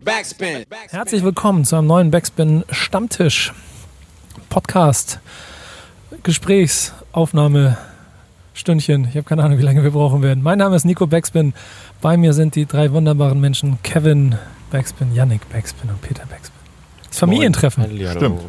Backspin. Herzlich willkommen zu einem neuen Backspin Stammtisch Podcast Gesprächsaufnahme Stündchen. Ich habe keine Ahnung, wie lange wir brauchen werden. Mein Name ist Nico Backspin. Bei mir sind die drei wunderbaren Menschen Kevin Backspin, Yannick Backspin und Peter Backspin. Das Familientreffen. Stimmt.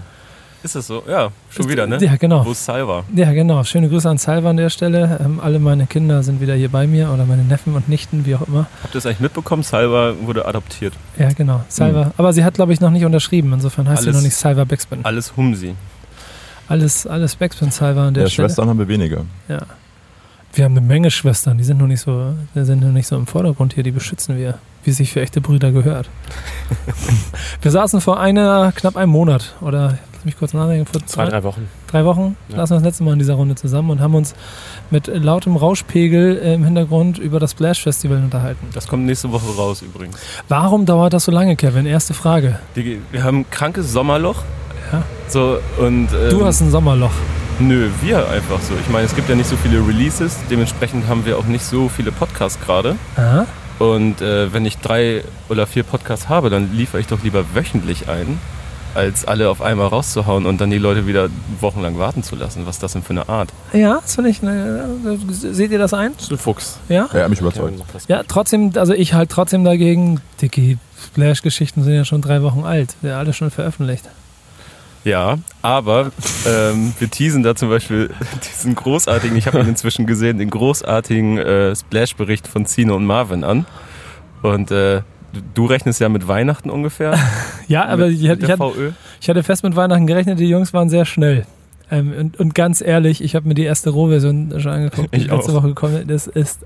Ist es so? Ja, schon wieder, ne? Ja, genau. Wo ist Salva? Ja, genau. Schöne Grüße an Salva an der Stelle. Ähm, alle meine Kinder sind wieder hier bei mir oder meine Neffen und Nichten, wie auch immer. Habt ihr es eigentlich mitbekommen? Salva wurde adoptiert. Ja, genau. Salva. Aber sie hat, glaube ich, noch nicht unterschrieben. Insofern heißt sie Alles- noch nicht Salva Backspin. Alles Humsi. Alles, alles Backspin Salva an der Ja, Stelle. Schwestern haben wir weniger. Ja. Wir haben eine Menge Schwestern, die sind noch nicht so, die sind noch nicht so im Vordergrund hier, die beschützen wir, wie sich für echte Brüder gehört. wir saßen vor einer, knapp einem Monat oder lass mich kurz nachdenken, vor Zwei, drei Wochen. drei Wochen Ja. saßen wir das letzte Mal in dieser Runde zusammen und haben uns mit lautem Rauschpegel äh, im Hintergrund über das Splash Festival unterhalten. Das kommt nächste Woche raus übrigens. Warum dauert das so lange, Kevin? Erste Frage. Die, wir haben ein krankes Sommerloch. Ja. So, und, ähm, Du hast ein Sommerloch. Nö, wir einfach so. Ich meine, es gibt ja nicht so viele Releases. Dementsprechend haben wir auch nicht so viele Podcasts gerade. Aha. Und äh, wenn ich drei oder vier Podcasts habe, dann liefere ich doch lieber wöchentlich ein, als alle auf einmal rauszuhauen und dann die Leute wieder wochenlang warten zu lassen. Was ist das denn für eine Art? Ja, das finde ich. Ne, seht ihr das ein? Das ist ein Fuchs. Ja? Ja, mich überzeugt. Ja, trotzdem, also ich halt trotzdem dagegen, Dicky, Splash-Geschichten sind ja schon drei Wochen alt. Ja alle schon veröffentlicht. Ja, aber ähm, wir teasen da zum Beispiel diesen großartigen, ich habe ihn inzwischen gesehen, den großartigen äh, Splash-Bericht von Zino und Marvin an. Und äh, du- rechnest ja mit Weihnachten ungefähr. Ja, aber mit, ich, mit hatte- ich, hatte, ich hatte fest mit Weihnachten gerechnet, die Jungs waren sehr schnell. Ähm, und, und ganz ehrlich, ich habe mir die erste Rohversion schon angeguckt, die Ich letzte auch. Woche gekommen ist. Das ist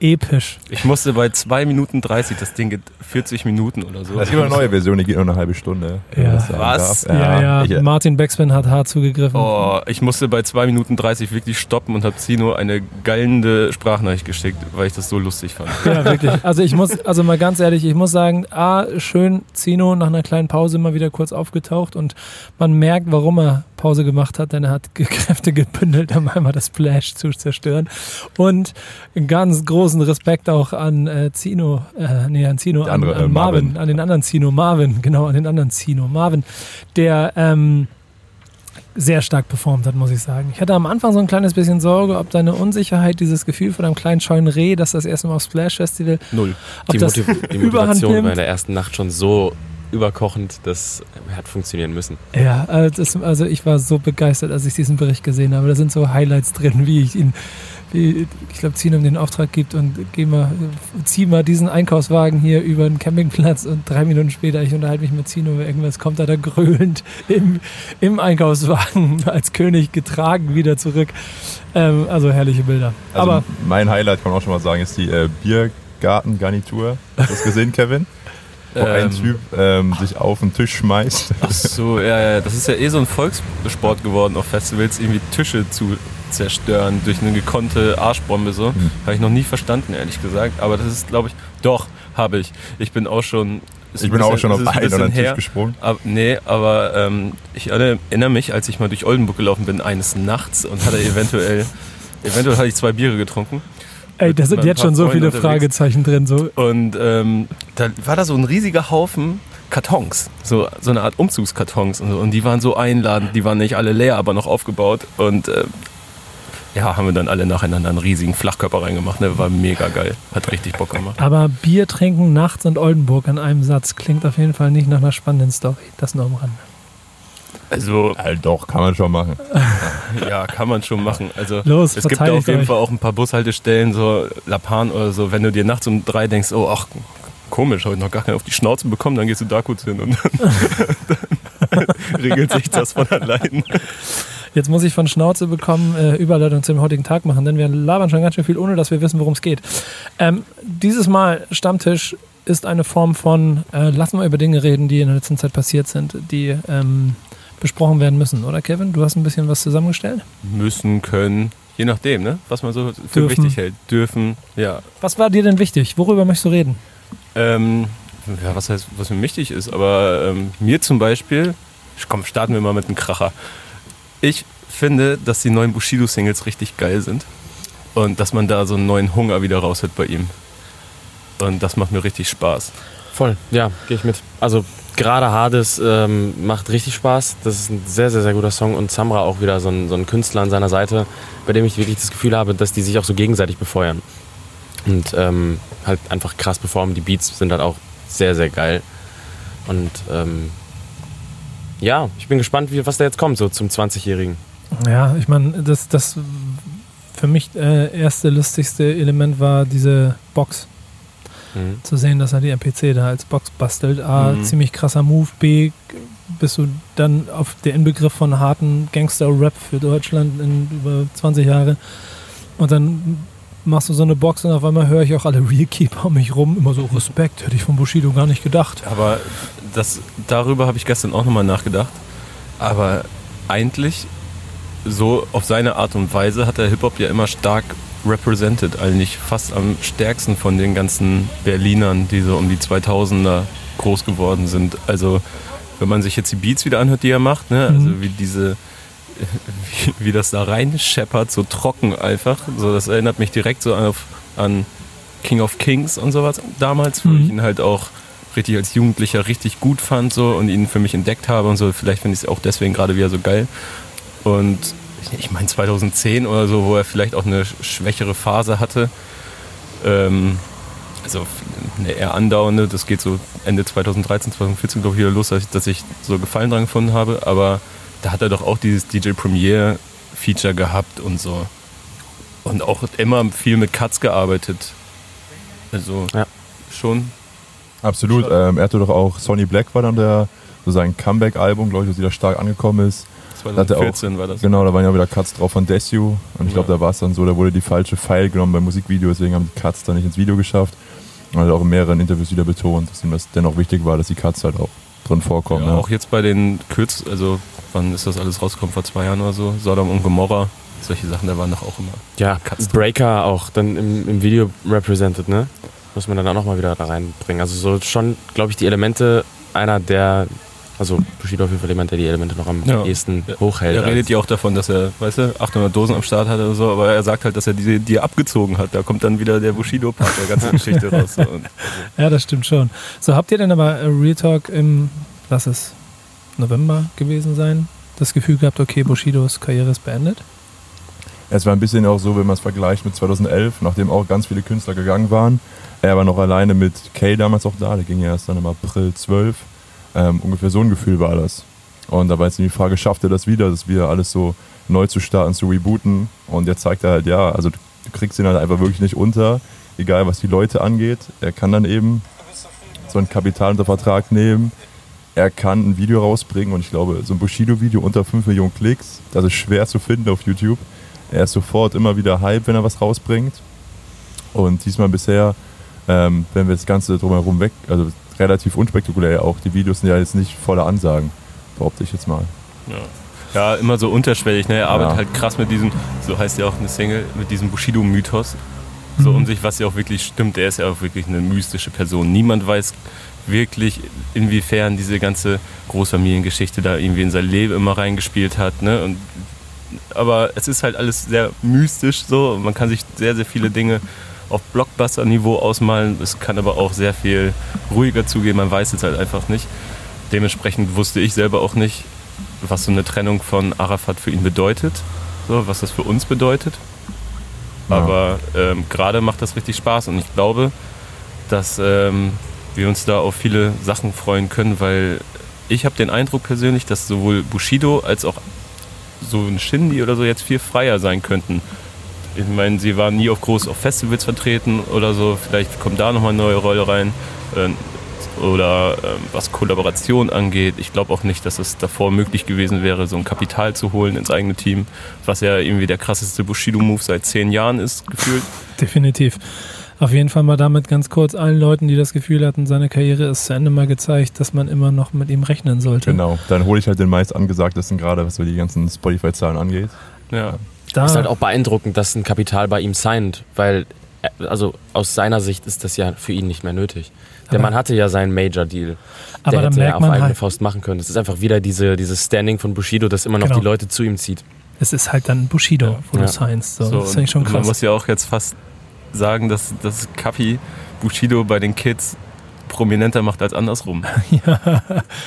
episch. Ich musste bei 2 Minuten 30, das Ding geht 40 Minuten oder so. Es gibt eine neue Version, die geht nur eine halbe Stunde. Ja. Was? Ja, ja, Ich, äh, Martin Backspin hat hart zugegriffen. Oh, ich musste bei 2 Minuten 30 wirklich stoppen und habe Zino eine gallende Sprachnachricht geschickt, weil ich das so lustig fand. Ja, wirklich. Also ich muss, also mal ganz ehrlich, ich muss sagen, A, schön Zino nach einer kleinen Pause mal wieder kurz aufgetaucht und man merkt, warum er Pause gemacht hat, denn er hat Kräfte gebündelt, um einmal das Splash zu zerstören. Und ganz großen Respekt auch an äh, Zino, äh, nee, an Zino, an, andere, an äh, Marvin, Marvin. an den anderen Zino, Marvin, genau, an den anderen Zino, Marvin, der, ähm, sehr stark performt hat, muss ich sagen. Ich hatte am Anfang so ein kleines bisschen Sorge, ob deine Unsicherheit, dieses Gefühl von einem kleinen scheuen Reh, dass das erste Mal aufs Splash Festival, Null. ob Die, das Motiv die Motivation nimmt. war in der ersten Nacht schon so überkochend, das hat funktionieren müssen. Ja, äh, das, also ich war so begeistert, als ich diesen Bericht gesehen habe. Da sind so Highlights drin, wie ich ihn, ich glaube, Zino ihm den Auftrag gibt und geh mal, zieh mal diesen Einkaufswagen hier über den Campingplatz und drei Minuten später, ich unterhalte mich mit Zino über irgendwas, kommt er da gröhlend im, im Einkaufswagen als König getragen wieder zurück. Ähm, also herrliche Bilder. also Aber mein Highlight, kann man auch schon mal sagen, ist die äh, Biergartengarnitur. Hast du das gesehen, Kevin? Wo ein Ähm, Typ ähm, sich auf den Tisch schmeißt. Ach so, ja, ja, das ist ja eh so ein Volkssport geworden auf Festivals, irgendwie Tische zu zerstören durch eine gekonnte Arschbombe so. Hm. Habe ich noch nie verstanden, ehrlich gesagt. Aber das ist, glaube ich, doch, habe ich. Ich bin auch schon. Ich bin auch bisschen- schon ist auf ein einen oder bisschen einen Tisch her. gesprungen. Aber, nee, aber ähm, ich erinnere mich, als ich mal durch Oldenburg gelaufen bin, eines Nachts und hatte eventuell, eventuell hatte ich zwei Biere getrunken. ey, da sind jetzt schon so viele unterwegs. Fragezeichen drin. So. Und ähm, da war da so ein riesiger Haufen Kartons, so, so eine Art Umzugskartons und, so. und die waren so einladend, die waren nicht alle leer, aber noch aufgebaut und ähm, ja, haben wir dann alle nacheinander einen riesigen Flachkörper reingemacht, ne? war mega geil, hat richtig Bock gemacht. Aber Bier trinken nachts in Oldenburg an einem Satz klingt auf jeden Fall nicht nach einer spannenden Story. Das nur am Rande. Also Äh, doch, kann man schon machen. ja, kann man schon machen. Also Los, es gibt da auf jeden euch. Fall auch ein paar Bushaltestellen, so La Pan oder so, wenn du dir nachts um drei denkst, oh ach, komisch, habe ich noch gar keinen auf die Schnauze bekommen, dann gehst du da kurz hin und dann, dann regelt sich das von allein. Jetzt muss ich von Schnauze bekommen, äh, Überleitung zum heutigen Tag machen, denn wir labern schon ganz schön viel, ohne dass wir wissen, worum es geht. Ähm, dieses Mal Stammtisch ist eine Form von, äh, lassen wir über Dinge reden, die in der letzten Zeit passiert sind, die ähm, besprochen werden müssen, oder Kevin? Du hast ein bisschen was zusammengestellt. Müssen, können, je nachdem, ne? was man so für Dürfen. wichtig hält. Dürfen, ja. Was war dir denn wichtig? Worüber möchtest du reden? Ähm, ja, was heißt, was mir wichtig ist, aber ähm, mir zum Beispiel, komm, starten wir mal mit einem Kracher. Ich finde, dass die neuen Bushido-Singles richtig geil sind und dass man da so einen neuen Hunger wieder raus hat bei ihm. Und das macht mir richtig Spaß. Voll, ja, gehe ich mit. Also gerade Hades ähm, macht richtig Spaß. Das ist ein sehr, sehr, sehr guter Song. Und Samra auch wieder so ein, so ein Künstler an seiner Seite, bei dem ich wirklich das Gefühl habe, dass die sich auch so gegenseitig befeuern. Und ähm, halt einfach krass performen. Die Beats sind halt auch sehr, sehr geil. Und ähm, ja, ich bin gespannt, wie, was da jetzt kommt, so zum 20-Jährigen. Ja, ich meine, das, das für mich äh, erste lustigste Element war diese Box. Mhm. Zu sehen, dass er die MPC da als Box bastelt. A, Mhm. ziemlich krasser Move. B, bist du dann auf der Inbegriff von harten Gangster-Rap für Deutschland in über 20 Jahre. Und dann machst du so eine Box und auf einmal höre ich auch alle Real Keeper um mich rum. Immer so Respekt, hätte ich von Bushido gar nicht gedacht. Aber das, darüber habe ich gestern auch nochmal nachgedacht. Aber eigentlich, so auf seine Art und Weise, hat der Hip-Hop ja immer stark represented. Eigentlich fast am stärksten von den ganzen Berlinern, die so um die 2000er groß geworden sind. Also, wenn man sich jetzt die Beats wieder anhört, die er macht, ne? also Mhm. wie diese. Wie, wie das da rein scheppert, so trocken einfach. So, das erinnert mich direkt so auf, an King of Kings und sowas damals, wo Mhm. ich ihn halt auch richtig als Jugendlicher richtig gut fand so und ihn für mich entdeckt habe und so. Vielleicht finde ich es auch deswegen gerade wieder so geil. Und ich- meine 2010 oder so, wo er vielleicht auch eine schwächere Phase hatte. Ähm, also eine eher andauernde, das geht so Ende 2013, 2014 glaube ich wieder los, dass ich, dass ich so Gefallen dran gefunden habe. Aber da hat er doch auch dieses DJ Premiere Feature gehabt und so. Und auch immer viel mit Cuts gearbeitet. Also Ja. schon Absolut. Ähm, er hatte doch auch Sonny Black war dann der so sein Comeback-Album, glaube ich, das wieder stark angekommen ist. Hat er auch- 2014 war das. Genau, da waren ja wieder Cuts drauf von Desu. Und ich glaube, Ja. da war es dann so, da wurde die falsche File genommen beim Musikvideo, deswegen haben die Cuts dann nicht ins Video geschafft. Und er hat auch in mehreren Interviews wieder betont, dass ihm das dennoch wichtig war, dass die Cuts halt auch drin vorkommen. Ja, ne? Auch jetzt bei den Kürz, also wann ist das alles rausgekommen? Vor zwei Jahren oder so? Sodom und Gomorra. Solche Sachen, da waren doch auch immer. Ja, Cuts drin. Breaker auch dann im, im Video represented, ne? Muss man dann auch nochmal wieder da reinbringen. Also so schon, glaube ich, die Elemente einer der, also Bushido auf jeden Fall jemand, der die Elemente noch am Ja. ehesten hochhält. Er redet ja auch davon, dass er, weißt du, 800 Dosen am Start hatte oder so, aber er sagt halt, dass er die, die er abgezogen hat. Da kommt dann wieder der Bushido-Part der ganzen Geschichte raus. So. Und Ja, das stimmt schon. So, habt ihr denn aber Real Talk im, lass es November gewesen sein, das Gefühl gehabt, okay, Bushidos Karriere ist beendet? Es war ein bisschen auch so, wenn man es vergleicht mit 2011, nachdem auch ganz viele Künstler gegangen waren. Er war noch alleine mit Kay damals auch da, der ging ja erst dann im April 12. Ähm, ungefähr so ein Gefühl war das. Und da war jetzt die Frage, schafft er das wieder, das wieder alles so neu zu starten, zu rebooten? Und jetzt zeigt er halt, ja, also du, kriegst ihn halt einfach wirklich nicht unter, egal was die Leute angeht. Er kann dann eben so ein Kapital unter Vertrag nehmen. Er kann ein Video rausbringen und ich glaube, so ein Bushido-Video unter 5 Millionen Klicks, das ist schwer zu finden auf YouTube. Er ist sofort immer wieder Hype, wenn er was rausbringt. Und diesmal bisher, ähm, wenn wir das Ganze drumherum weg, also relativ unspektakulär auch, die Videos sind ja jetzt nicht voller Ansagen, behaupte ich jetzt mal. ja, immer so unterschwellig. Ne? Er arbeitet Ja. halt krass mit diesem, so heißt ja auch eine Single, mit diesem Bushido-Mythos. So Mhm. um sich, was ja auch wirklich stimmt. Er ist ja auch wirklich eine mystische Person. Niemand weiß wirklich, inwiefern diese ganze Großfamiliengeschichte da irgendwie in sein Leben immer reingespielt hat. Ne? Und, aber es ist halt alles sehr mystisch so. Man kann sich sehr, sehr viele Dinge auf Blockbuster-Niveau ausmalen. Es kann aber auch sehr viel ruhiger zugehen. Man weiß es halt einfach nicht. Dementsprechend wusste ich selber auch nicht, was so eine Trennung von Arafat für ihn bedeutet. So, was das für uns bedeutet. Ja. Aber ähm, gerade macht das richtig Spaß und ich glaube, dass ähm, wir uns da auf viele Sachen freuen können, weil ich habe den Eindruck persönlich, dass sowohl Bushido als auch so ein Shindy oder so jetzt viel freier sein könnten. Ich meine, sie waren nie auf groß auf Festivals vertreten oder so. Vielleicht kommt da nochmal eine neue Rolle rein. Ähm, Oder ähm, was Kollaboration angeht. Ich glaube auch nicht, dass es davor möglich gewesen wäre, so ein Kapital zu holen ins eigene Team, was ja irgendwie der krasseste Bushido-Move seit zehn Jahren ist, gefühlt. Definitiv. Auf jeden Fall mal damit ganz kurz allen Leuten, die das Gefühl hatten, seine Karriere ist zu Ende mal gezeigt, dass man immer noch mit ihm rechnen sollte. Genau, dann hole ich halt den meist angesagtesten gerade, was so die ganzen Spotify-Zahlen angeht. Ja. Da, Ist halt auch beeindruckend, dass ein Kapital bei ihm signed, weil, äh, also aus seiner Sicht ist das ja für ihn nicht mehr nötig. Der Mann hatte ja seinen Major-Deal. aber Der hätte ja merkt auf man eigene halt, Faust machen können. Es ist einfach wieder diese, dieses Standing von Bushido, das immer noch Genau. die Leute zu ihm zieht. es ist halt dann Bushido, wo Ja. du signst. So. So, das finde ich schon und Man krass. muss ja auch jetzt fast sagen, dass, dass Kapi Bushido bei den Kids prominenter macht als andersrum. ja,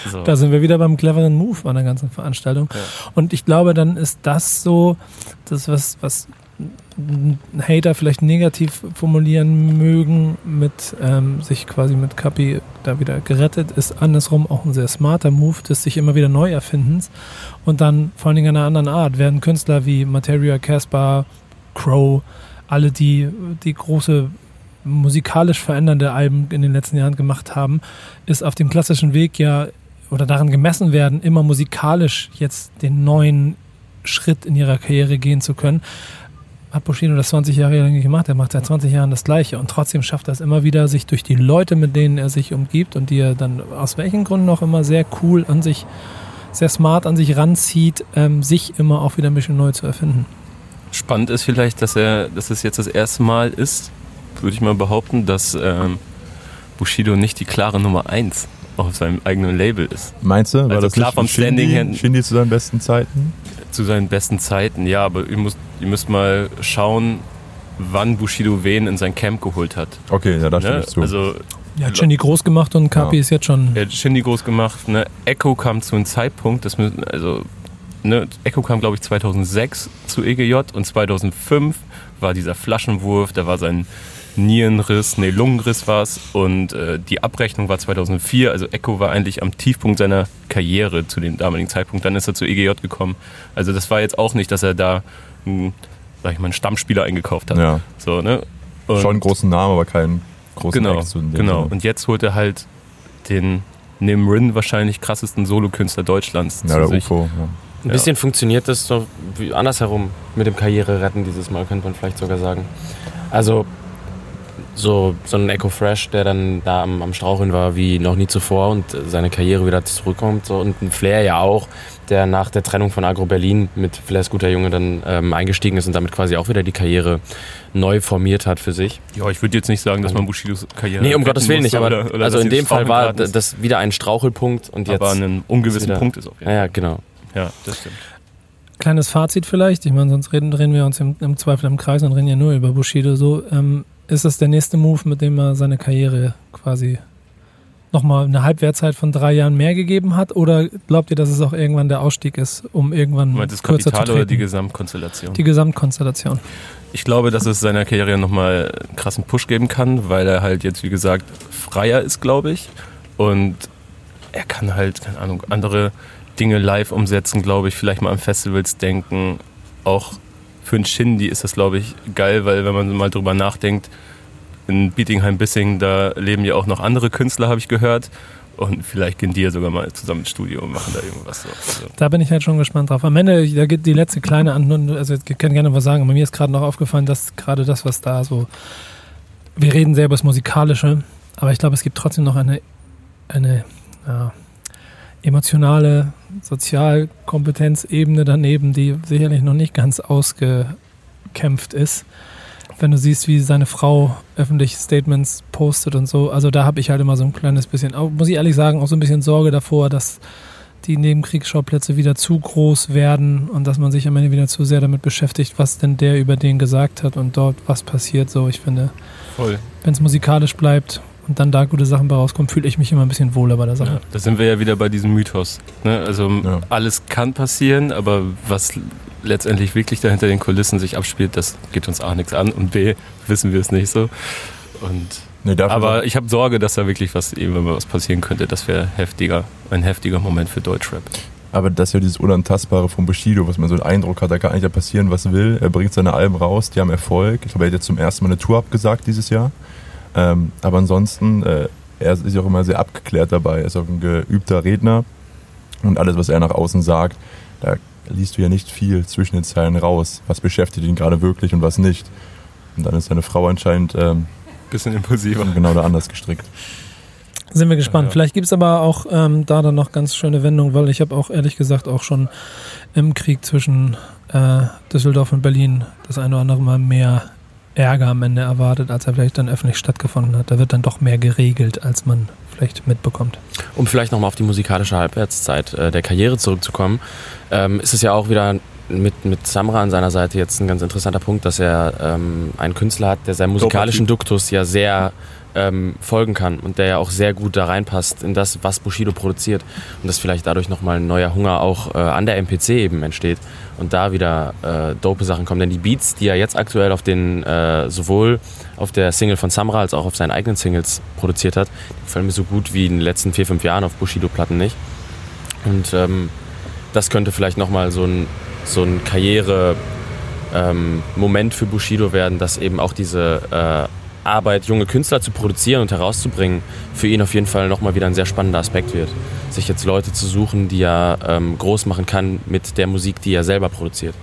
So. da sind wir wieder beim cleveren Move an der ganzen Veranstaltung. Ja. Und ich glaube, dann ist das so, das, was, was Hater vielleicht negativ formulieren mögen, mit ähm, sich quasi mit Kapi da wieder gerettet, ist andersrum auch ein sehr smarter Move des sich immer wieder neu erfindens. Und dann vor allen Dingen einer anderen Art werden Künstler wie Materia, Caspar, Crow, alle die, die große musikalisch verändernde Alben in den letzten Jahren gemacht haben, ist auf dem klassischen Weg ja oder daran gemessen werden, immer musikalisch jetzt den neuen Schritt in ihrer Karriere gehen zu können. Hat Bushido das 20 Jahre lang gemacht, er macht seit 20 Jahren das Gleiche und trotzdem schafft er es immer wieder, sich durch die Leute, mit denen er sich umgibt und die er dann aus welchen Gründen auch immer sehr cool an sich, sehr smart an sich ranzieht, ähm, sich immer auch wieder ein bisschen neu zu erfinden. Spannend ist vielleicht, dass er, dass es jetzt das erste Mal ist, würde ich mal behaupten, dass ähm, Bushido nicht die klare Nummer 1 auf seinem eigenen Label ist. Meinst du? War Also das klar vom Standing her- Shindy zu seinen besten Zeiten? Zu seinen besten Zeiten, ja, aber ihr müsst, ihr müsst mal schauen, wann Bushido wen in sein Camp geholt hat. Okay, ja, da stimme Ne? ich zu. Also Er hat Shindy groß gemacht und Kapi Ja. ist jetzt schon. er hat Shindy groß gemacht, ne? Echo kam zu einem Zeitpunkt, das müssen, also ne, Echo kam glaube ich 2006 zu EGJ und 2005 war dieser Flaschenwurf, da war sein Nierenriss, nee, Lungenriss war es und äh, die Abrechnung war 2004, also Echo war eigentlich am Tiefpunkt seiner Karriere zu dem damaligen Zeitpunkt, dann ist er zu EGJ gekommen. Also das war jetzt auch nicht, dass er da einen, sag ich mal, einen Stammspieler eingekauft hat. ja, So, ne? Und- schon einen großen Namen, aber keinen großen Genau, Ex genau. Sinne. Und jetzt holt er halt den neben Rin wahrscheinlich krassesten Solokünstler Deutschlands Ja, zu der sich. UFO. Ja. Ein bisschen funktioniert das so andersherum mit dem Karriere-Retten dieses Mal, könnte man vielleicht sogar sagen. Also so, so ein Echo Fresh, der dann da am, am Straucheln war wie noch nie zuvor und seine Karriere wieder zurückkommt. So. Und ein Flair ja auch, der nach der Trennung von Agro Berlin mit Flairs guter Junge dann ähm, eingestiegen ist und damit quasi auch wieder die Karriere neu formiert hat für sich. Ja, ich würde jetzt nicht sagen, dass man Bushidos Karriere. Nee, um retten Gottes Willen nicht, aber oder- oder also in dem Fall war das wieder ein Strauchelpunkt und jetzt. aber an einem ungewissen wieder- Punkt ist jeden ja, ja, genau. Ja, das stimmt. Kleines Fazit vielleicht, ich meine, sonst reden, drehen wir uns im, im Zweifel im Kreis und reden ja nur über Bushido. So, ähm, ist das der nächste Move, mit dem er seine Karriere quasi nochmal eine Halbwertzeit von drei Jahren mehr gegeben hat? Oder glaubt ihr, dass es auch irgendwann der Ausstieg ist, um irgendwann Du meinst das kürzer Kapital zu oder treten? die Gesamtkonstellation? die Gesamtkonstellation. Ich glaube, dass es seiner Karriere nochmal einen krassen Push geben kann, weil er halt jetzt, wie gesagt, freier ist, glaube ich. Und er kann halt, keine Ahnung, andere Dinge live umsetzen, glaube ich, vielleicht mal an Festivals denken. Auch für einen Shindy ist das, glaube ich, geil, weil wenn man mal drüber nachdenkt, in Bietigheim-Bissing, da leben ja auch noch andere Künstler, habe ich gehört. Und vielleicht gehen die ja sogar mal zusammen ins Studio und machen da irgendwas so. Also, Da bin ich halt schon gespannt drauf. Am Ende, da geht die letzte kleine Antwort, also ich kann gerne was sagen, aber mir ist gerade noch aufgefallen, dass gerade das, was da so, wir reden sehr über das Musikalische, aber ich glaube, es gibt trotzdem noch eine, eine ja, emotionale Sozialkompetenzebene daneben, die sicherlich noch nicht ganz ausgekämpft ist. Wenn du siehst, wie seine Frau öffentlich Statements postet und so, also da habe ich halt immer so ein kleines bisschen, muss ich ehrlich sagen, auch so ein bisschen Sorge davor, dass die Nebenkriegsschauplätze wieder zu groß werden und dass man sich am Ende wieder zu sehr damit beschäftigt, was denn der über den gesagt hat und dort was passiert. So, ich finde, wenn es musikalisch bleibt und dann da gute Sachen bei rauskommen, fühle ich mich immer ein bisschen wohler bei der Sache. Ja, da sind wir ja wieder bei diesem Mythos. Ne? Also Ja. alles kann passieren, aber was letztendlich wirklich da hinter den Kulissen sich abspielt, das geht uns A nichts an und B wissen wir es nicht so. Und, Nee, aber ich habe Sorge, dass da wirklich was, eben was passieren könnte. Das wäre heftiger, ein heftiger Moment für Deutschrap. Aber das ist ja dieses Unantastbare von Bushido, was man so den Eindruck hat, da kann eigentlich ja passieren, was will. Er bringt seine Alben raus, die haben Erfolg. Ich glaube, er hat jetzt zum ersten Mal eine Tour abgesagt dieses Jahr. Ähm, aber ansonsten, äh, er ist ja auch immer sehr abgeklärt dabei. Er ist auch ein geübter Redner. Und alles, was er nach außen sagt, da liest du ja nicht viel zwischen den Zeilen raus. Was beschäftigt ihn gerade wirklich und was nicht. Und dann ist seine Frau anscheinend ähm, Bisschen impulsiver. genau da anders gestrickt. Sind wir gespannt. Ja. Vielleicht gibt es aber auch ähm, da dann noch ganz schöne Wendungen, weil ich habe auch ehrlich gesagt auch schon im Krieg zwischen äh, Düsseldorf und Berlin das eine oder andere Mal mehr Ärger am Ende erwartet, als er vielleicht dann öffentlich stattgefunden hat. Da wird dann doch mehr geregelt, als man vielleicht mitbekommt. Um vielleicht nochmal auf die musikalische Halbwertszeit äh, der Karriere zurückzukommen, ähm, ist es ja auch wieder mit, mit Samra an seiner Seite jetzt ein ganz interessanter Punkt, dass er ähm, einen Künstler hat, der seinen musikalischen Duktus ja sehr ähm, folgen kann und der ja auch sehr gut da reinpasst in das, was Bushido produziert und dass vielleicht dadurch nochmal ein neuer Hunger auch äh, an der MPC eben entsteht und da wieder äh, dope Sachen kommen. Denn die Beats, die er jetzt aktuell auf den, äh, sowohl auf der Single von Samra als auch auf seinen eigenen Singles produziert hat, gefallen mir so gut wie in den letzten vier, fünf Jahren auf Bushido-Platten nicht. Und ähm, das könnte vielleicht nochmal so ein, so ein Karriere- ähm, Moment für Bushido werden, dass eben auch diese äh, Arbeit, junge Künstler zu produzieren und herauszubringen, für ihn auf jeden Fall nochmal wieder ein sehr spannender Aspekt wird. Sich jetzt Leute zu suchen, die er ähm, groß machen kann mit der Musik, die er selber produziert.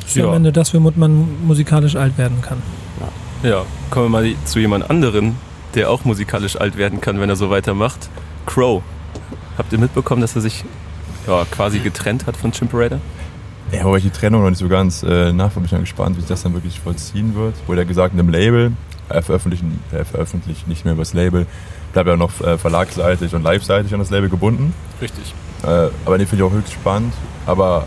Das ist ja. am Ende das, womit man musikalisch alt werden kann. Ja. ja, kommen wir mal zu jemand anderen, der auch musikalisch alt werden kann, wenn er so weitermacht. Crow. Habt ihr mitbekommen, dass er sich ja, quasi getrennt hat von Chimperator? Ja, aber ich die Trennung noch nicht so ganz äh, nachvollziehen. bin gespannt, wie sich das dann wirklich vollziehen wird. Wurde ja gesagt, in einem Label, er veröffentlicht, er veröffentlicht nicht mehr über das Label, bleibt ja noch äh, verlagsseitig und live-seitig an das Label gebunden. Richtig. Äh, aber den finde ich auch höchst spannend. Aber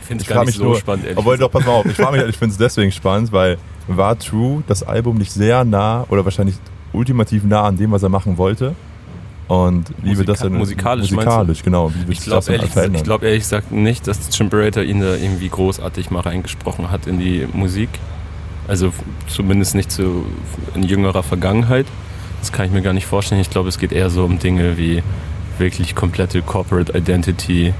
ich finde es gar nicht so nur, spannend, ehrlich Obwohl, doch, pass mal auf, ich, ich finde es deswegen spannend, weil war True das Album nicht sehr nah oder wahrscheinlich ultimativ nah an dem, was er machen wollte? Und wie Musika wird das denn musikalisch? Musikalisch, genau. Wie ich glaube ehrlich, glaub, ehrlich gesagt nicht, dass Chimperator ihn da irgendwie großartig mal reingesprochen hat in die Musik. Also zumindest nicht so in jüngerer Vergangenheit. Das kann ich mir gar nicht vorstellen. Ich glaube, es geht eher so um Dinge wie wirklich komplette Corporate Identity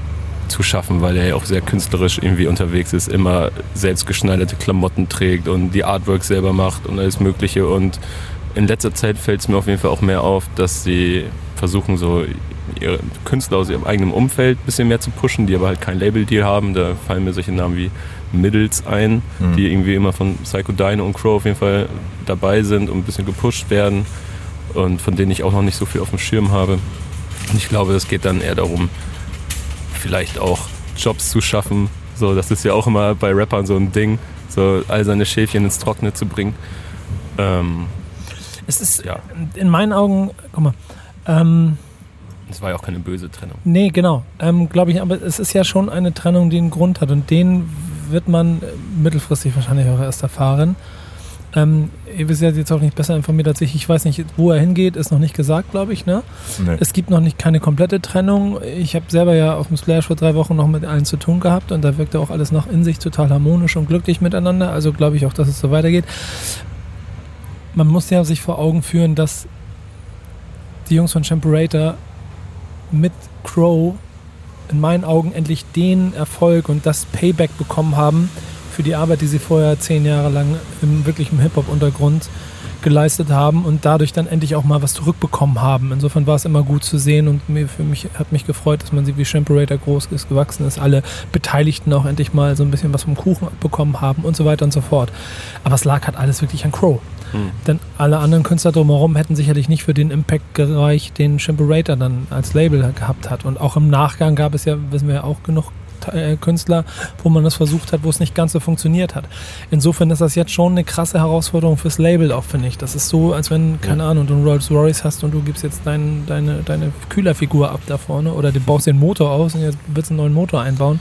zu schaffen, weil er ja auch sehr künstlerisch irgendwie unterwegs ist, immer selbstgeschneiderte Klamotten trägt und die Artwork selber macht und alles Mögliche. Und in letzter Zeit fällt es mir auf jeden Fall auch mehr auf, dass sie versuchen so ihre Künstler aus ihrem eigenen Umfeld ein bisschen mehr zu pushen, die aber halt kein Label-Deal haben. Da fallen mir solche Namen wie Middles ein, mhm. die irgendwie immer von Psycho Dino und Crow auf jeden Fall dabei sind und ein bisschen gepusht werden und von denen ich auch noch nicht so viel auf dem Schirm habe. Und ich glaube, es geht dann eher darum, vielleicht auch Jobs zu schaffen. So, das ist ja auch immer bei Rappern so ein Ding, so all seine Schäfchen ins Trockene zu bringen. Ähm, es ist ja. in meinen Augen, guck mal, ähm, das war ja auch keine böse Trennung. Nee, genau. Ähm, Glaube ich, aber es ist ja schon eine Trennung, die einen Grund hat und den wird man mittelfristig wahrscheinlich auch erst erfahren. Ähm, ihr wisst ja jetzt auch nicht besser informiert als ich. Ich weiß nicht, wo er hingeht, ist noch nicht gesagt, glaube ich. Ne? Nee. Es gibt noch nicht keine komplette Trennung. Ich habe selber ja auf dem Splash vor drei Wochen noch mit allen zu tun gehabt und da wirkte auch alles noch in sich total harmonisch und glücklich miteinander. Also glaube ich auch, dass es so weitergeht. Man muss ja sich vor Augen führen, dass die Jungs von Champerator mit Crow in meinen Augen endlich den Erfolg und das Payback bekommen haben für die Arbeit, die sie vorher zehn Jahre lang im wirklichen Hip-Hop-Untergrund geleistet haben und dadurch dann endlich auch mal was zurückbekommen haben. Insofern war es immer gut zu sehen und mir, für mich hat mich gefreut, dass man sie wie Champerator groß ist, gewachsen ist, alle Beteiligten auch endlich mal so ein bisschen was vom Kuchen bekommen haben und so weiter und so fort. Aber es lag halt alles wirklich an Crow. Mhm. Denn alle anderen Künstler drumherum hätten sicherlich nicht für den Impact gereicht, den Shimperator dann als Label gehabt hat. Und auch im Nachgang gab es ja, wissen wir ja auch genug äh, Künstler, wo man das versucht hat, wo es nicht ganz so funktioniert hat. Insofern ist das jetzt schon eine krasse Herausforderung fürs Label auch, finde ich. Das ist so, als wenn, keine ja. Ahnung, du einen Rolls Royce hast und du gibst jetzt dein, deine, deine Kühlerfigur ab da vorne oder du baust den Motor aus und jetzt willst du einen neuen Motor einbauen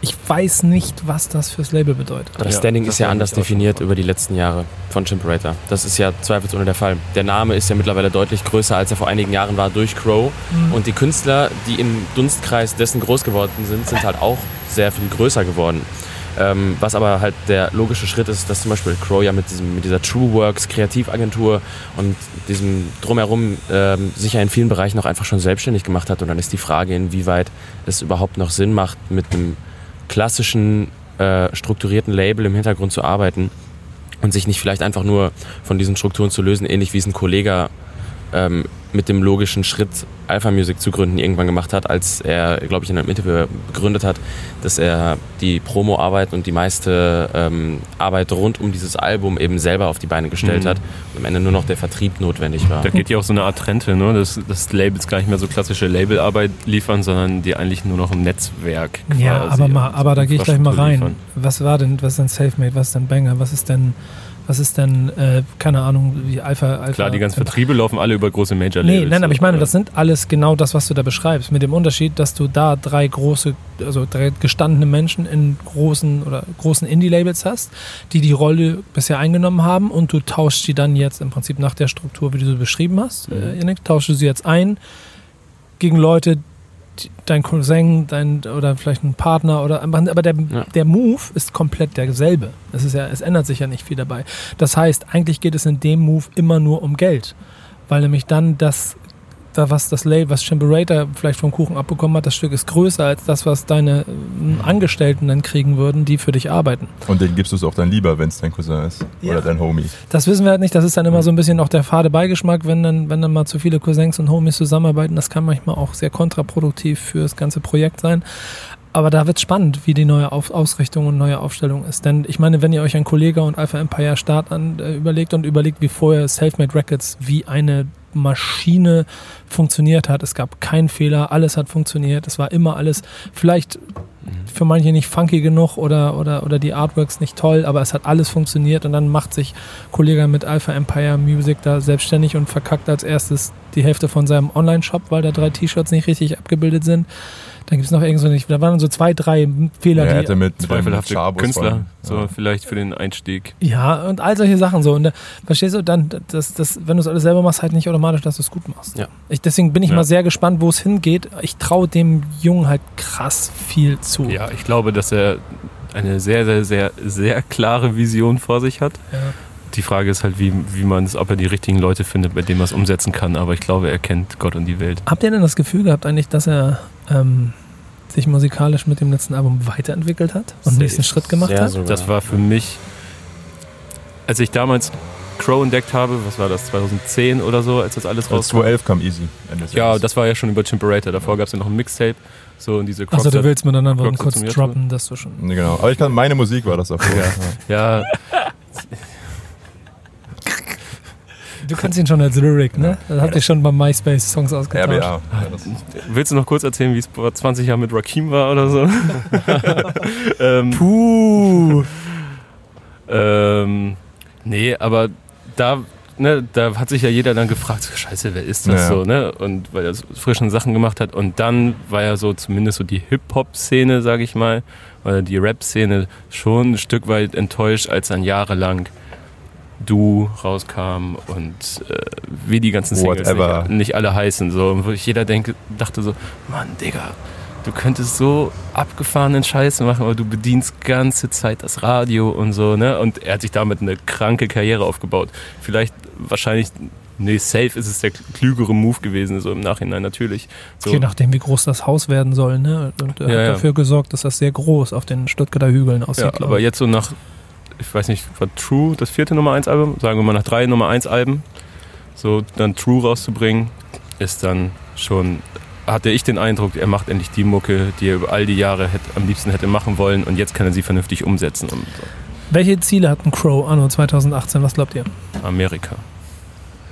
ich weiß nicht, was das fürs Label bedeutet. Das Standing ja, ist ja anders definiert über die letzten Jahre von Chimperator. Das ist ja zweifelsohne der Fall. Der Name ist ja mittlerweile deutlich größer, als er vor einigen Jahren war durch Crow. Mhm. Und die Künstler, die im Dunstkreis dessen groß geworden sind, sind halt auch sehr viel größer geworden. Ähm, was aber halt der logische Schritt ist, dass zum Beispiel Crow ja mit, diesem, mit dieser True Works Kreativagentur und diesem Drumherum ähm, sich ja in vielen Bereichen auch einfach schon selbstständig gemacht hat. Und dann ist die Frage, inwieweit es überhaupt noch Sinn macht, mit einem klassischen äh, strukturierten Label im Hintergrund zu arbeiten und sich nicht vielleicht einfach nur von diesen Strukturen zu lösen, ähnlich wie es ein Kollege ähm, mit dem logischen Schritt Alpha Music zu gründen irgendwann gemacht hat, als er, glaube ich, in einem Interview begründet hat, dass er die Promo-Arbeit und die meiste ähm, Arbeit rund um dieses Album eben selber auf die Beine gestellt mhm. hat und am Ende nur noch der Vertrieb notwendig war. Da geht ja auch so eine Art Trend hin, ne? dass, dass Labels gar nicht mehr so klassische Labelarbeit liefern, sondern die eigentlich nur noch ein Netzwerk Ja, aber, mal, aber da gehe ich gleich mal rein. Liefern. Was war denn, was ist denn Selfmade, was ist denn Banger, was ist denn Was ist denn, äh, keine Ahnung, wie Alpha, Alpha. Klar, die ganzen Vertriebe laufen alle über große Major Nee, Labels. nein, aber ich meine, das sind alles genau das, was du da beschreibst. Mit dem Unterschied, dass du da drei große, also drei gestandene Menschen in großen oder großen Indie-Labels hast, die die Rolle bisher eingenommen haben und du tauschst die dann jetzt im Prinzip nach der Struktur, wie du sie beschrieben hast, Mhm. äh, tauschst du sie jetzt ein gegen Leute, dein Cousin, dein oder vielleicht ein Partner oder aber der, Ja. der Move ist komplett derselbe. Es ist ja, es ändert sich ja nicht viel dabei. Das heißt, eigentlich geht es in dem Move immer nur um Geld, weil nämlich dann das, da was das Label, was Chimperator vielleicht vom Kuchen abbekommen hat, das Stück ist größer als das, was deine ähm, Angestellten dann kriegen würden, die für dich arbeiten. Und den gibst du es auch dann lieber, wenn es dein Cousin ist. Ja. Oder dein Homie. Das wissen wir halt nicht. Das ist dann immer so ein bisschen auch der fade Beigeschmack, wenn dann, wenn dann mal zu viele Cousins und Homies zusammenarbeiten. Das kann manchmal auch sehr kontraproduktiv für das ganze Projekt sein. Aber da wird spannend, wie die neue Auf Ausrichtung und neue Aufstellung ist. Denn ich meine, wenn ihr euch ein Kollege und Alpha Empire Start an, äh, überlegt und überlegt, wie vorher Selfmade Records wie eine Maschine funktioniert hat. Es gab keinen Fehler, alles hat funktioniert. Es war immer alles vielleicht für manche nicht funky genug oder, oder, oder die Artworks nicht toll, aber es hat alles funktioniert und dann macht sich Kollege mit Alpha Empire Music da selbstständig und verkackt als erstes die Hälfte von seinem Online-Shop, weil da drei T-Shirts nicht richtig abgebildet sind. Dann gibt es noch irgend so nicht, da waren so zwei, drei Fehler, er die mit, Zweifelhafte Künstler, waren. so Ja. vielleicht für den Einstieg. Ja, und all solche Sachen so. Und da, verstehst du, dann, das, das, wenn du es alles selber machst, halt nicht automatisch, dass du es gut machst. Ja. Ich, deswegen bin ich Ja. mal sehr gespannt, wo es hingeht. Ich traue dem Jungen halt krass viel zu. Ja, ich glaube, dass er eine sehr, sehr, sehr, sehr klare Vision vor sich hat. Ja. Die Frage ist halt, wie, wie man es, ob er die richtigen Leute findet, mit denen man es umsetzen kann. Aber ich glaube, er kennt Gott und die Welt. Habt ihr denn das Gefühl gehabt eigentlich, dass er ähm, sich musikalisch mit dem letzten Album weiterentwickelt hat und den nächsten Schritt gemacht hat? sogar. Das war für mich, als ich damals Crow entdeckt habe, was war das, 2010 oder so, als das alles Also rauskam. 2011 kam Easy. Ja, das war ja schon über Chimperator. Davor gab es ja noch ein Mixtape. So und diese Achso, du willst mir dann einfach Crocs kurz droppen, dass du schon. Nee, genau. Aber ich kann, meine Musik war das davor. Ja, Du kannst ihn schon als Lyric, ne? Das habt ihr schon bei MySpace Songs ausgetauscht. RBA. Ja, das, willst du noch kurz erzählen, wie es vor 20 Jahren mit Rakim war oder so? ähm, Puh. Ähm, nee, aber da, ne, da hat sich ja jeder dann gefragt, so, scheiße, wer ist das Ja. so, ne? Und weil er so frischen Sachen gemacht hat. Und dann war ja so zumindest so die Hip-Hop-Szene, sag ich mal, oder die Rap-Szene schon ein Stück weit enttäuscht, als dann jahrelang Du rauskam und äh, wie die ganzen Singles nicht, nicht alle heißen. So, und wo ich jeder denke, dachte so, Mann, Digga, du könntest so abgefahrenen Scheiß machen, aber du bedienst ganze Zeit das Radio und so, ne? Und er hat sich damit eine kranke Karriere aufgebaut. Vielleicht, wahrscheinlich, nee, safe ist es der klügere Move gewesen, so im Nachhinein natürlich. So. Je nachdem, wie groß das Haus werden soll, ne? Und er Ja, hat ja. dafür gesorgt, dass das sehr groß auf den Stuttgarter Hügeln aussieht, Ja, aber ich. jetzt so nach, ich weiß nicht, war True das vierte Nummer 1 Album? Sagen wir mal nach drei Nummer 1 Alben, so dann True rauszubringen, ist dann schon, hatte ich den Eindruck, er macht endlich die Mucke, die er über all die Jahre hätte, am liebsten hätte machen wollen und jetzt kann er sie vernünftig umsetzen. Und Welche Ziele hat ein Crow anno 2018? Was glaubt ihr? Amerika.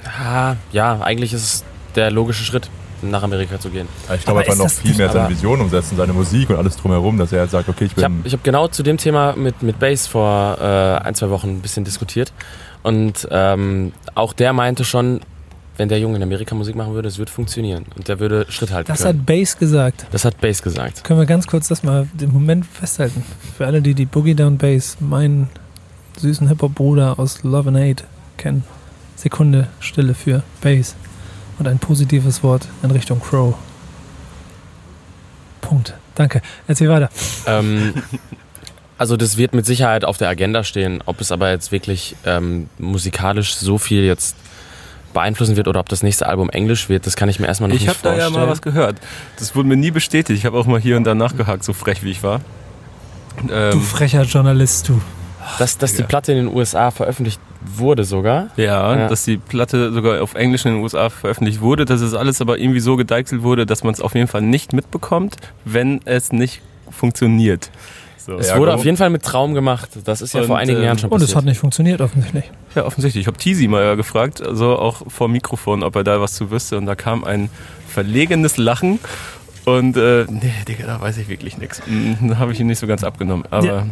Ah, ja, eigentlich ist es der logische Schritt, nach Amerika zu gehen. ich glaube, er ist noch viel mehr seine Vision umsetzen, seine Musik und alles drumherum, dass er halt sagt, okay, ich Ich habe bin. ich hab genau zu dem Thema mit, mit Bass vor äh, ein, zwei Wochen ein bisschen diskutiert. Und ähm, auch der meinte schon, wenn der Junge in Amerika Musik machen würde, es würde funktionieren. Und der würde Schritt halten Das können. hat Bass gesagt. das hat Bass gesagt. Können wir ganz kurz das mal den Moment festhalten? Für alle, die die Boogie Down Bass, meinen süßen Hip-Hop-Bruder aus Love and Hate kennen. Sekunde Stille für Bass. Und ein positives Wort in Richtung Crow. Punkt. Danke. Erzähl weiter. Ähm, also das wird mit Sicherheit auf der Agenda stehen. Ob es aber jetzt wirklich ähm, musikalisch so viel jetzt beeinflussen wird oder ob das nächste Album Englisch wird, das kann ich mir erstmal noch Ich nicht habe da vorstellen. ja mal was gehört. Das wurde mir nie bestätigt. Ich habe auch mal hier und da nachgehakt, so frech wie ich war. Du Ähm, frecher Journalist, du. dass, dass die. Platte in den USA veröffentlicht wurde sogar. Ja, Ja. dass die Platte sogar auf Englisch in den USA veröffentlicht wurde, dass es alles aber irgendwie so gedeichselt wurde, dass man es auf jeden Fall nicht mitbekommt, wenn es nicht funktioniert. So. Es Ja, wurde auf jeden Fall mit Traum gemacht. Das ist ja Und, vor einigen ähm, Jahren schon Und es passiert. hat nicht funktioniert, offensichtlich. Ja, offensichtlich. Ich habe Teasy mal ja gefragt, also auch vor Mikrofon, ob er da was zu wüsste. Und da kam ein verlegenes Lachen. Und äh, nee, Digga, da weiß ich wirklich nichts. Da habe ich ihm nicht so ganz abgenommen. Aber Ja.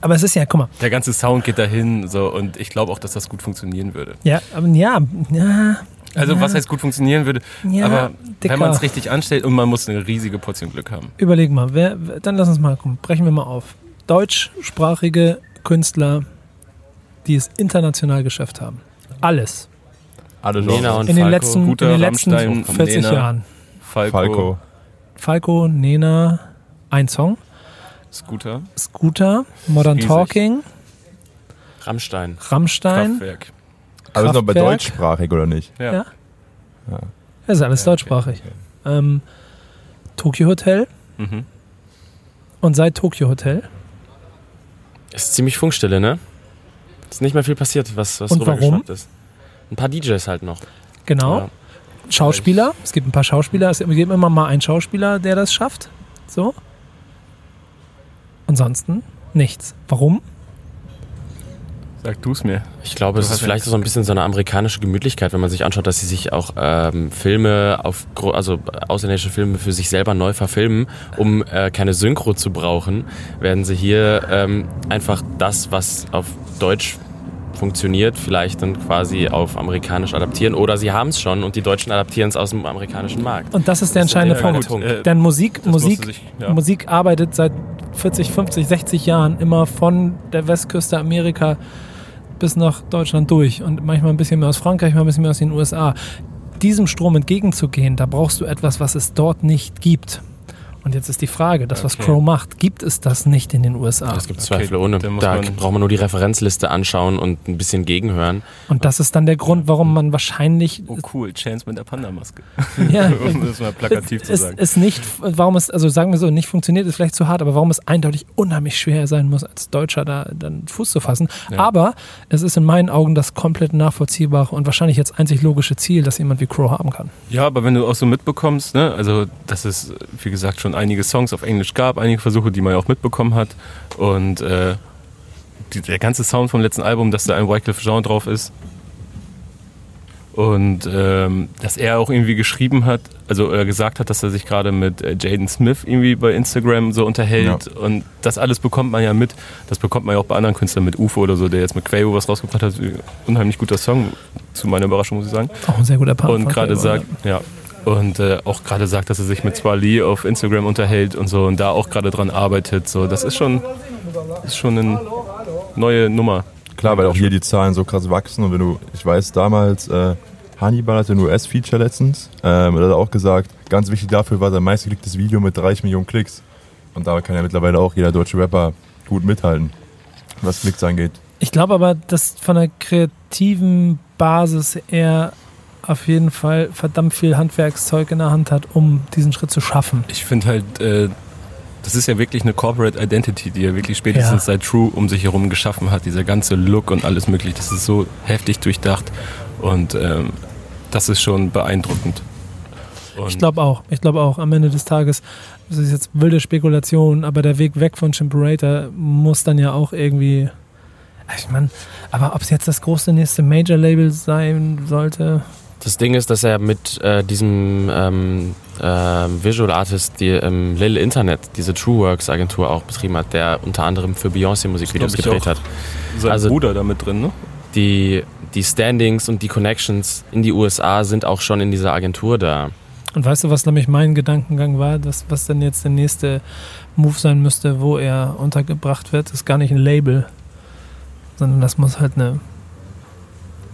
Aber es ist ja, guck mal, Der ganze Sound geht dahin so, und ich glaube auch, dass das gut funktionieren würde. ja, aber ja, ja. Also ja, was heißt gut funktionieren würde, Ja, aber Dicker. wenn man es richtig anstellt und man muss eine riesige Portion Glück haben. Überleg mal, wer, dann lass uns mal gucken, brechen wir mal auf. Deutschsprachige Künstler, die es international geschafft haben. Alles. Alle Nena und In den Falco, letzten, in guter den letzten Rammstein, 40 Nena. Jahren. Falco, Falco. Falco, Nena, ein Song. Scooter, Scooter, Modern Riesig. Talking, Rammstein. Rammstein. Kraftwerk. Aber sind doch bei deutschsprachig, oder nicht? Ja. Ja. Das ist alles deutschsprachig. Ähm, Tokyo Hotel Mhm. und seit Tokyo Hotel. Ist ziemlich Funkstille, ne? Ist nicht mehr viel passiert, was, was Und warum? ist. Ein paar DJs halt noch. Genau. Ja. Schauspieler. Es gibt ein paar Schauspieler. Es gibt immer mal einen Schauspieler, der das schafft. So. Ansonsten nichts. Warum? Sag du es mir. Ich glaube, Du es ist vielleicht so ein bisschen so eine amerikanische Gemütlichkeit, wenn man sich anschaut, dass sie sich auch ähm, Filme auf, also ausländische Filme für sich selber neu verfilmen, um äh, keine Synchro zu brauchen, werden sie hier ähm, einfach das, was auf Deutsch funktioniert, vielleicht dann quasi auf amerikanisch adaptieren oder sie haben es schon und die Deutschen adaptieren es aus dem amerikanischen Markt. Und das ist der entscheidende Ja, Punkt. gut. Äh, Denn Musik, das Musik, sich- ja. Musik arbeitet seit 40, 50, 60 Jahren immer von der Westküste Amerika bis nach Deutschland durch und manchmal ein bisschen mehr aus Frankreich, mal ein bisschen mehr aus den USA. Diesem Strom entgegenzugehen, da brauchst du etwas, was es dort nicht gibt. Und jetzt ist die Frage, das, was Okay. Crow macht, gibt es das nicht in den USA? Es gibt Okay, Zweifel ohne. dann muss Da man- braucht man nur die Referenzliste anschauen und ein bisschen gegenhören. Und das ist dann der Grund, warum man wahrscheinlich Oh cool, Chance mit der Panda-Maske. ja, um das mal plakativ zu es, sagen. es nicht, warum es, also sagen wir so, nicht funktioniert, ist vielleicht zu hart, aber warum es eindeutig unheimlich schwer sein muss, als Deutscher da dann Fuß zu fassen. Ja. Aber es ist in meinen Augen das komplett nachvollziehbare und wahrscheinlich jetzt einzig logische Ziel, das jemand wie Crow haben kann. Ja, aber wenn du auch so mitbekommst, ne, also dass es, wie gesagt, schon einige Songs auf Englisch gab, einige Versuche, die man ja auch mitbekommen hat. Und äh, die, der ganze Sound vom letzten Album, dass da ein Wycliffe Jean drauf ist. Und ähm, dass er auch irgendwie geschrieben hat, also äh, gesagt hat, dass er sich gerade mit äh, Jaden Smith irgendwie bei Instagram so unterhält. Und das alles bekommt man ja mit. Das bekommt man ja auch bei anderen Künstlern mit UFO oder so, der jetzt mit Quavo was rausgebracht hat. Unheimlich guter Song, zu meiner Überraschung muss ich sagen Auch ein sehr guter Part. und gerade sagt, ja, und äh, auch gerade sagt, dass er sich mit Swali auf Instagram unterhält und so und da auch gerade dran arbeitet. So, das ist schon, ist schon eine neue Nummer. Klar, weil auch hier die Zahlen so krass wachsen und wenn du, ich weiß damals, äh, Hannibal hatte ein US-Feature letztens, ähm, und hat er auch gesagt, ganz wichtig dafür war sein meistgeklicktes Video mit 30 Millionen Klicks. Und da kann ja mittlerweile auch jeder deutsche Rapper gut mithalten, was Klicks angeht. Ich glaube aber, dass von der kreativen Basis er auf jeden Fall verdammt viel Handwerkszeug in der Hand hat, um diesen Schritt zu schaffen. Ich finde halt, äh, das ist ja wirklich eine Corporate Identity, die er wirklich spätestens Ja. seit True um sich herum geschaffen hat. Dieser ganze Look und alles mögliche, das ist so heftig durchdacht und ähm, das ist schon beeindruckend. Und Ich glaube auch. Ich glaube auch. Am Ende des Tages, das ist jetzt wilde Spekulation, aber der Weg weg von Chimperator muss dann ja auch irgendwie. Ich meine, aber ob es jetzt das große nächste Major-Label sein sollte, Das Ding ist, dass er mit äh, diesem ähm, ähm, Visual Artist, die ähm, Lil Internet, diese Trueworks Agentur auch betrieben hat, der unter anderem für Beyoncé Musikvideos Das gedreht hat. sein also- Bruder da mit drin, ne? Die, die Standings und die Connections in die USA sind auch schon in dieser Agentur da. Und weißt du, was nämlich mein Gedankengang war, dass, was denn jetzt der nächste Move sein müsste, wo er untergebracht wird, ist gar nicht ein Label, sondern das muss halt eine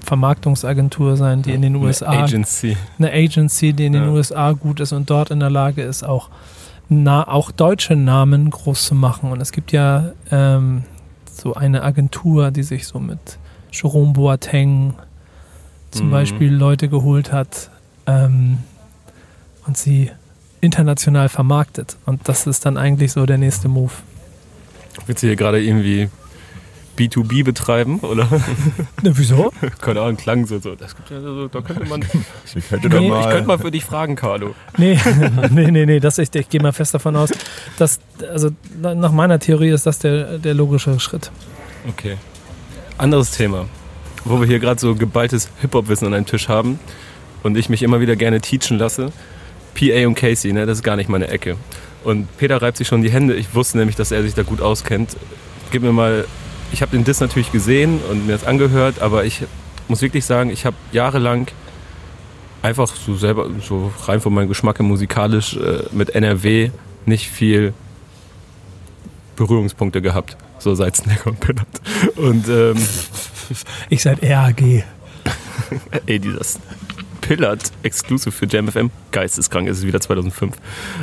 Vermarktungsagentur sein, die in den Eine USA, Agency. eine Agency, die in den Ja. USA gut ist und dort in der Lage ist, auch, na, auch deutsche Namen groß zu machen. Und es gibt ja ähm, so eine Agentur, die sich so mit Jerome Boateng zum Mhm. Beispiel Leute geholt hat ähm, und sie international vermarktet. Und das ist dann eigentlich so der nächste Move. Willst du hier gerade irgendwie B2B betreiben? Oder? Ne, wieso? Keine Ahnung, klang so. so. Das gibt ja so da könnte man. Ich könnte Nee, mal, Ich könnte mal für dich fragen, Carlo. Nee, nee, nee, nee, das, ich, ich gehe mal fest davon aus, dass, also na- nach meiner Theorie ist das der, der logische Schritt. Okay. Anderes Thema. Wo wir hier gerade so geballtes Hip-Hop-Wissen an einem Tisch haben und ich mich immer wieder gerne teachen lasse. PA und Casey, ne, das ist gar nicht meine Ecke. Und Peter reibt sich schon die Hände. Ich wusste nämlich, dass er sich da gut auskennt. gib mir mal, ich habe den Diss natürlich gesehen und mir das angehört, aber ich muss wirklich sagen, ich habe jahrelang einfach so selber, so rein von meinem Geschmack musikalisch äh, mit NRW nicht viel Berührungspunkte gehabt, so seit Snack und Pillard. Und ähm, Ich seit RAG. ey, dieses Pillard Exclusive für JamFM, geisteskrank, ist es wieder 2005.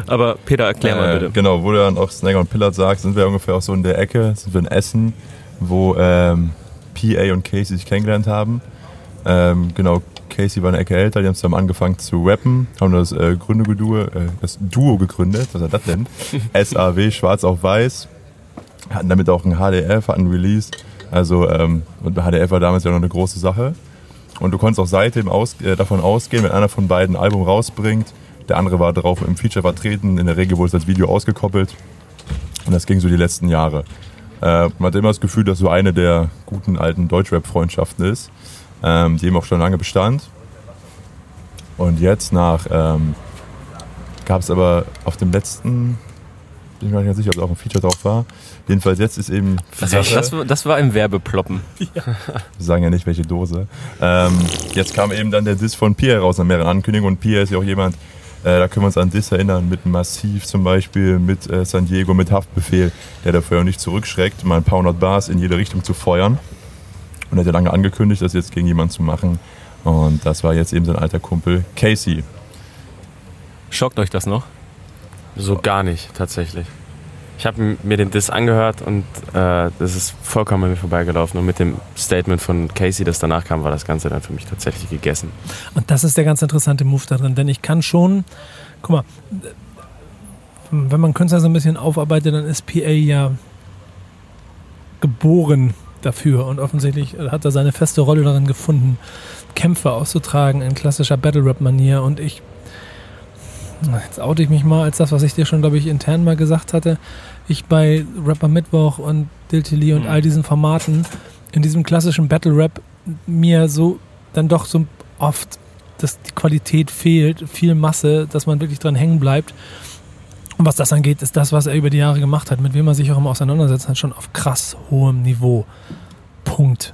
Aber Peter, erklär mal Äh, bitte. Genau, wo du dann auch Snagger und Pillard sagst, sind wir ungefähr auch so in der Ecke, sind wir in Essen, wo ähm, PA und Casey sich kennengelernt haben. Ähm, genau, Casey war eine Ecke älter, die haben zusammen angefangen zu rappen, haben das, äh, Gründe Duo, äh, das Duo gegründet, was er das denn? SAW, Schwarz auf Weiß. Hatten damit auch ein HDF, hatten ein Release. Also, ähm, und HDF war damals ja noch eine große Sache. Und du konntest auch seitdem aus, äh, davon ausgehen, wenn einer von beiden ein Album rausbringt, der andere war drauf im Feature vertreten, in der Regel wurde es als Video ausgekoppelt. Und das ging so die letzten Jahre. Äh, man hat immer das Gefühl, dass so eine der guten alten Deutschrap-Freundschaften ist, ähm, die eben auch schon lange bestand. Und jetzt nach ähm, gab es aber auf dem letzten, bin ich mir nicht ganz sicher, ob da auch ein Feature drauf war. Jedenfalls jetzt ist eben Das, Sache- das, das war im Werbeploppen. wir sagen ja nicht, welche Dose. Ähm, jetzt kam eben dann der Diss von Pierre raus an mehreren Ankündigungen. Und Pierre ist ja auch jemand, äh, da können wir uns an Diss erinnern, mit Massiv zum Beispiel, mit äh, San Diego, mit Haftbefehl, der dafür auch nicht zurückschreckt, mal ein paar hundert Bars in jede Richtung zu feuern. Und er hat ja lange angekündigt, das jetzt gegen jemanden zu machen. Und das war jetzt eben sein alter Kumpel Casey. Schockt euch das noch? So gar nicht, tatsächlich. Ich habe mir den Diss angehört und äh, das ist vollkommen an mir vorbeigelaufen. Und mit dem Statement von Casey, das danach kam, war das Ganze dann für mich tatsächlich gegessen. Und das ist der ganz interessante Move da drin, denn ich kann schon, guck mal, wenn man Künstler so ein bisschen aufarbeitet, dann ist PA ja geboren dafür und offensichtlich hat er seine feste Rolle darin gefunden, Kämpfe auszutragen in klassischer Battle-Rap-Manier und ich, jetzt oute ich mich mal als das, was ich dir schon, glaube ich, intern mal gesagt hatte, ich bei Rapper Mittwoch und Diltili und Mhm. all diesen Formaten in diesem klassischen Battle-Rap mir so dann doch so oft, dass die Qualität fehlt, viel Masse, dass man wirklich dran hängen bleibt. Und was das angeht, ist das, was er über die Jahre gemacht hat, mit wem er sich auch immer auseinandersetzt hat, schon auf krass hohem Niveau. Punkt.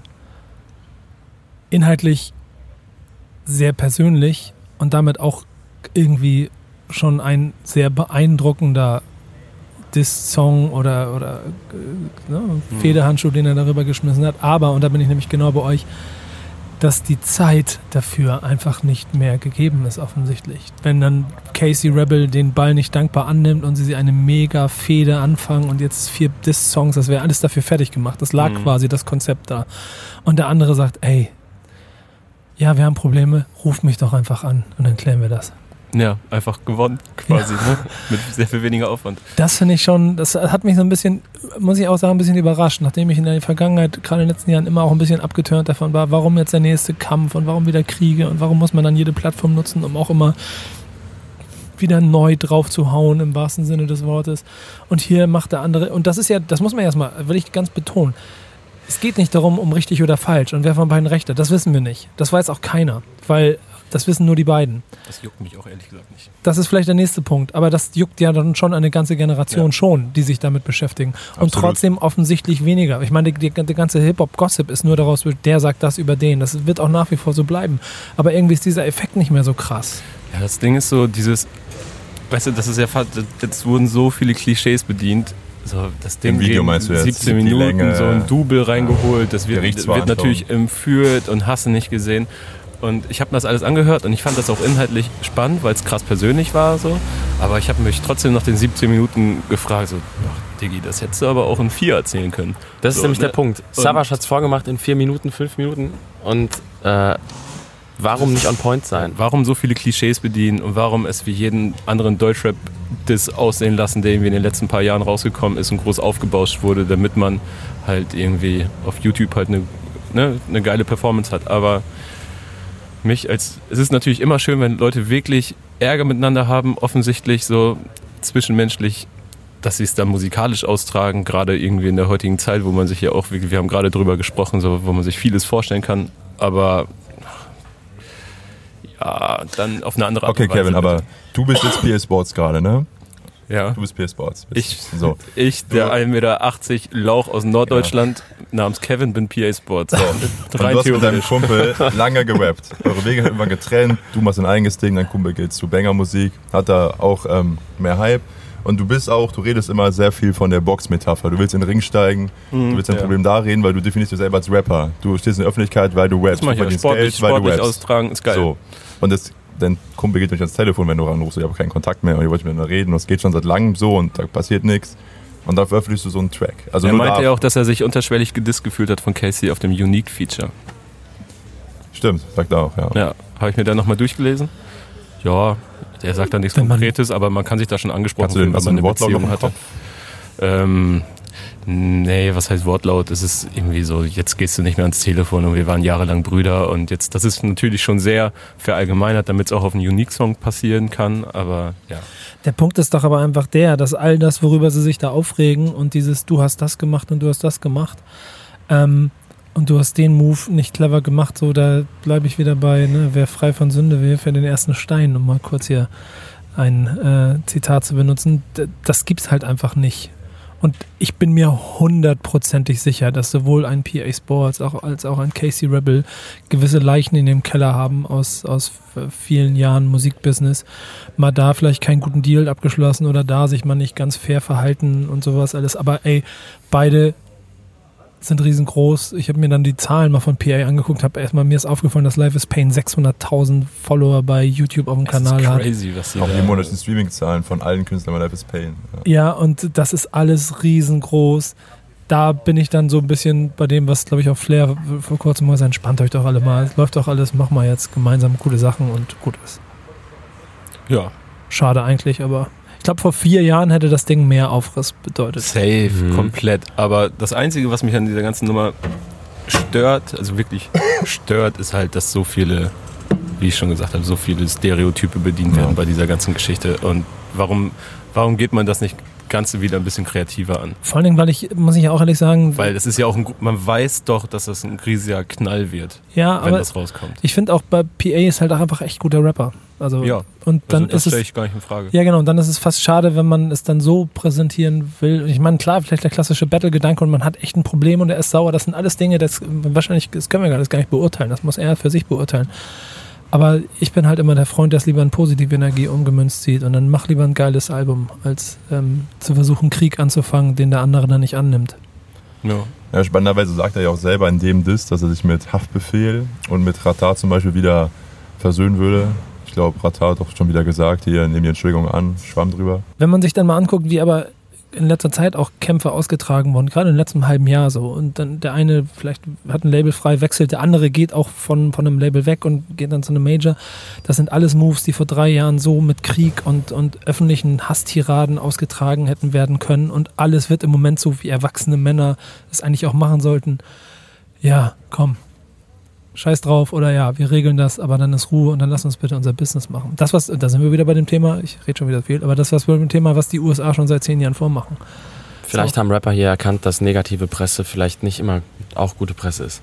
Inhaltlich sehr persönlich und damit auch irgendwie schon ein sehr beeindruckender Diss-Song oder, oder äh, ne, Federhandschuh, den er darüber geschmissen hat. Aber, und da bin ich nämlich genau bei euch, dass die Zeit dafür einfach nicht mehr gegeben ist, offensichtlich. Wenn dann Casey Rebel den Ball nicht dankbar annimmt und sie eine mega Fehde anfangen und jetzt vier Diss-Songs, das wäre alles dafür fertig gemacht. Das lag Mhm. quasi, das Konzept da. Und der andere sagt, ey, ja, wir haben Probleme, ruf mich doch einfach an und dann klären wir das. Ja, einfach gewonnen quasi, ne? Mit sehr viel weniger Aufwand. Das finde ich schon, das hat mich so ein bisschen, muss ich auch sagen, ein bisschen überrascht, nachdem ich in der Vergangenheit, gerade in den letzten Jahren, immer auch ein bisschen abgeturnt davon war, warum jetzt der nächste Kampf und warum wieder Kriege und warum muss man dann jede Plattform nutzen, um auch immer wieder neu drauf zu hauen, im wahrsten Sinne des Wortes. Und hier macht der andere, und das ist ja, das muss man erstmal, will ich ganz betonen, es geht nicht darum, um richtig oder falsch und wer von beiden recht hat, das wissen wir nicht. Das weiß auch keiner, weil das wissen nur die beiden. Das juckt mich auch ehrlich gesagt nicht. Das ist vielleicht der nächste Punkt, aber das juckt ja dann schon eine ganze Generation Ja. schon, die sich damit beschäftigen. Und Absolut. trotzdem offensichtlich weniger. Ich meine, der ganze Hip-Hop-Gossip ist nur daraus, der sagt das über den. Das wird auch nach wie vor so bleiben. Aber irgendwie ist dieser Effekt nicht mehr so krass. Ja, das Ding ist so, dieses, weißt du, das ist ja fast, jetzt wurden so viele Klischees bedient. So, das Ding Im Video meinst du jetzt? 17 Die Minuten, Länge, so ein Double reingeholt, das wird, wird natürlich entführt und hast du nicht gesehen. Und ich habe mir das alles angehört und ich fand das auch inhaltlich spannend, weil es krass persönlich war. so. Aber ich habe mich trotzdem nach den 17 Minuten gefragt, so, ach, Diggi, das hättest du aber auch in vier erzählen können. Das ist So, nämlich ne? der Punkt. Savage hat es vorgemacht in vier Minuten, fünf Minuten. Und äh, warum nicht on point sein? Warum so viele Klischees bedienen und warum es wie jeden anderen Deutschrap das aussehen lassen, der irgendwie in den letzten paar Jahren rausgekommen ist und groß aufgebauscht wurde, damit man halt irgendwie auf YouTube halt eine, ne, eine geile Performance hat. Aber mich als, es ist natürlich immer schön, wenn Leute wirklich Ärger miteinander haben, offensichtlich so zwischenmenschlich, dass sie es dann musikalisch austragen, gerade irgendwie in der heutigen Zeit, wo man sich ja auch, wirklich- wir haben gerade drüber gesprochen, so, wo man sich vieles vorstellen kann, aber ja, dann auf eine andere Art Okay, und Weise. Kevin, aber bitte. du bist jetzt PS Sports gerade, ne? Ja. Du bist PS Sports. Ich, So. ich der Du- 1,80 Meter Lauch aus Norddeutschland namens Kevin, bin PA Sports. So. Und Rein du hast mit deinem. Kumpel lange gerappt. Eure Wege haben irgendwann getrennt. Du machst dein eigenes Ding, dein Kumpel geht zu Banger-Musik, hat da auch ähm, mehr Hype. Und du bist auch, du redest immer sehr viel von der Box-Metapher. Du willst in den Ring steigen, du willst dein Mhm, ja. Problem da reden, weil du definierst dich selber als Rapper. Du stehst in der Öffentlichkeit, weil du rappst. Das mach ich du ja. Sportlich, Geld, weil du sportlich rappst. austragen, ist geil. So. Und das, dein Kumpel geht nicht ans Telefon, wenn du ranrufst. Ich habe keinen Kontakt mehr und ich wollte mit mir reden. Und es geht schon seit langem so und da passiert nichts. Und dann veröffentlichst du so einen Track. Also er meinte da, ja auch, dass er sich unterschwellig gedisst gefühlt hat von Casey auf dem Unique-Feature. Stimmt, sagt er auch, ja. Ja, habe ich mir dann nochmal durchgelesen. Ja, der sagt dann nichts Wenn man- Konkretes, aber man kann sich da schon angesprochen fühlen, wenn man den eine Wortlaut Beziehung hatte. Ähm, nee, was heißt Wortlaut? Es ist irgendwie so, jetzt gehst du nicht mehr ans Telefon und wir waren jahrelang Brüder und jetzt, das ist natürlich schon sehr verallgemeinert, damit es auch auf einen Unique-Song passieren kann, aber ja. Der Punkt ist doch aber einfach der, dass all das, worüber sie sich da aufregen und dieses Du hast das gemacht und du hast das gemacht ähm, und du hast den Move nicht clever gemacht, so da bleibe ich wieder bei, ne, wer frei von Sünde will, für den ersten Stein, um mal kurz hier ein äh, Zitat zu benutzen. Das gibt's halt einfach nicht. Und ich bin mir hundertprozentig sicher, dass sowohl ein PA Sports auch, als auch ein Casey Rebel gewisse Leichen in dem Keller haben aus, aus vielen Jahren Musikbusiness. Mal da vielleicht keinen guten Deal abgeschlossen oder da sich mal nicht ganz fair verhalten und sowas alles. Aber ey, beide sind riesengroß. Ich habe mir dann die Zahlen mal von PA angeguckt, habe erstmal mir ist aufgefallen, dass Life is Pain 600.000 Follower bei YouTube auf dem Kanal das ist hat. crazy, was die Auch die monatlichen Streaming-Zahlen von allen Künstlern bei Life is Pain. Ja. Ja, und das ist alles riesengroß. Da bin ich dann so ein bisschen bei dem, was, glaube ich, auch Flair vor kurzem mal entspannt euch doch alle mal. Es läuft doch alles, mach mal jetzt gemeinsam coole Sachen und gut ist. Ja, Schade eigentlich, aber glaube, vor vier Jahren hätte das Ding mehr Aufriss bedeutet. Safe, Mhm. komplett. Aber das Einzige, was mich an dieser ganzen Nummer stört, also wirklich stört, ist halt, dass so viele, wie ich schon gesagt habe, so viele Stereotype bedient Ja. werden bei dieser ganzen Geschichte. Und warum, warum geht man das nicht Ganze wieder ein bisschen kreativer an? Vor allen Dingen, weil ich, muss ich ja auch ehrlich sagen, Weil das ist ja auch ein, man weiß doch, dass das ein riesiger Knall wird, ja, wenn aber das rauskommt. ich finde auch bei PA ist halt auch einfach echt guter Rapper. Also, Ja, und dann also das ist stelle ich gar nicht in Frage. Ja, genau. Und dann ist es fast schade, wenn man es dann so präsentieren will. Und Ich meine, klar, vielleicht der klassische Battle-Gedanke und man hat echt ein Problem und er ist sauer. Das sind alles Dinge, das wahrscheinlich, das können wir gar nicht beurteilen. Das muss er für sich beurteilen. Aber ich bin halt immer der Freund, der es lieber in positive Energie umgemünzt sieht. Und dann mach lieber ein geiles Album, als ähm, zu versuchen, Krieg anzufangen, den der andere dann nicht annimmt. Ja. Ja, spannenderweise sagt er ja auch selber in dem Diss, dass er sich mit Haftbefehl und mit Ratar zum Beispiel wieder versöhnen würde. Ich glaube, Ratar hat auch schon wieder gesagt, hier, nehmen die Entschuldigung an, schwamm drüber. Wenn man sich dann mal anguckt, wie aber in letzter Zeit auch Kämpfe ausgetragen wurden, gerade im letzten halben Jahr so. Und dann der eine vielleicht hat ein Label frei, wechselt, der andere geht auch von, von einem Label weg und geht dann zu einem Major. Das sind alles Moves, die vor drei Jahren so mit Krieg und, und öffentlichen Hasstiraden ausgetragen hätten werden können. Und alles wird im Moment so, wie erwachsene Männer es eigentlich auch machen sollten. Ja, komm. Scheiß drauf oder ja, wir regeln das, aber dann ist Ruhe und dann lass uns bitte unser Business machen. Das, was, da sind wir wieder bei dem Thema, ich rede schon wieder viel, aber das, was wir mit dem Thema, was die USA schon seit zehn Jahren vormachen. Vielleicht haben Rapper hier erkannt, dass negative Presse vielleicht nicht immer auch gute Presse ist.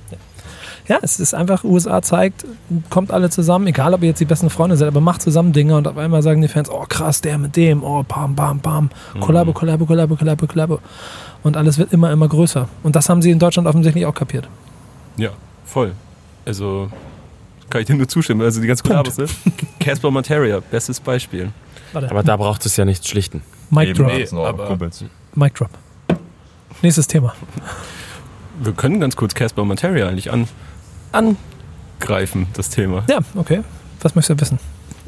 Ja, es ist einfach, USA zeigt, kommt alle zusammen, egal ob ihr jetzt die besten Freunde seid, aber macht zusammen Dinge und auf einmal sagen die Fans, oh krass, der mit dem, oh bam, bam, bam, Kollabo, Kollabo, Kollabo, Kollabo, Kollabo. Und alles wird immer, immer größer. Und das haben sie in Deutschland offensichtlich auch kapiert. Ja, voll. Also kann ich dir nur zustimmen. Also die ganze Punkt. Kollabos, ne? Casper Materia, bestes Beispiel. Warte, Aber da braucht es ja nichts schlichten. Mic Eben, Drop, Nee, aber-. Mic Drop. Nächstes Thema. Wir können ganz kurz Casper Materia eigentlich an, angreifen, das Thema. Ja, okay. Was möchtest du wissen?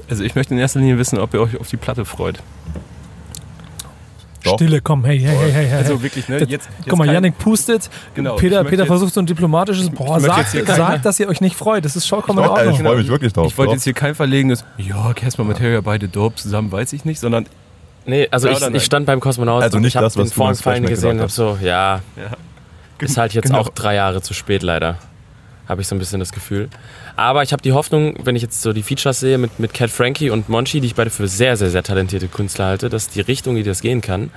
Also ich möchte in erster Linie wissen, ob ihr euch auf die Platte freut. Doch. Stille, komm, hey, hey, hey, hey, hey. Also wirklich, ne? Jetzt, jetzt Guck mal, Yannick pustet. Genau, Peter, Peter versucht so ein diplomatisches. Boah, sagt, sagt, dass ihr euch nicht freut. Das ist vollkommen in Ordnung. ich freue mich wirklich drauf. Ich wollte jetzt hier kein verlegenes, ja, Casper Materia, beide dope zusammen, weiß ich nicht, sondern Nee, also Ja ich, ich stand beim Kosmonaut Also und nicht ich habe das, was den du Vorhang als fallen Flashback gesehen und hab gesagt so, ja, ja. ist halt jetzt Genau. auch drei Jahre zu spät leider. Habe ich so ein bisschen das Gefühl. Aber ich habe die Hoffnung, wenn ich jetzt so die Features sehe mit, mit Cat Frankie und Monchi, die ich beide für sehr, sehr, sehr talentierte Künstler halte, dass die Richtung, die das gehen kann,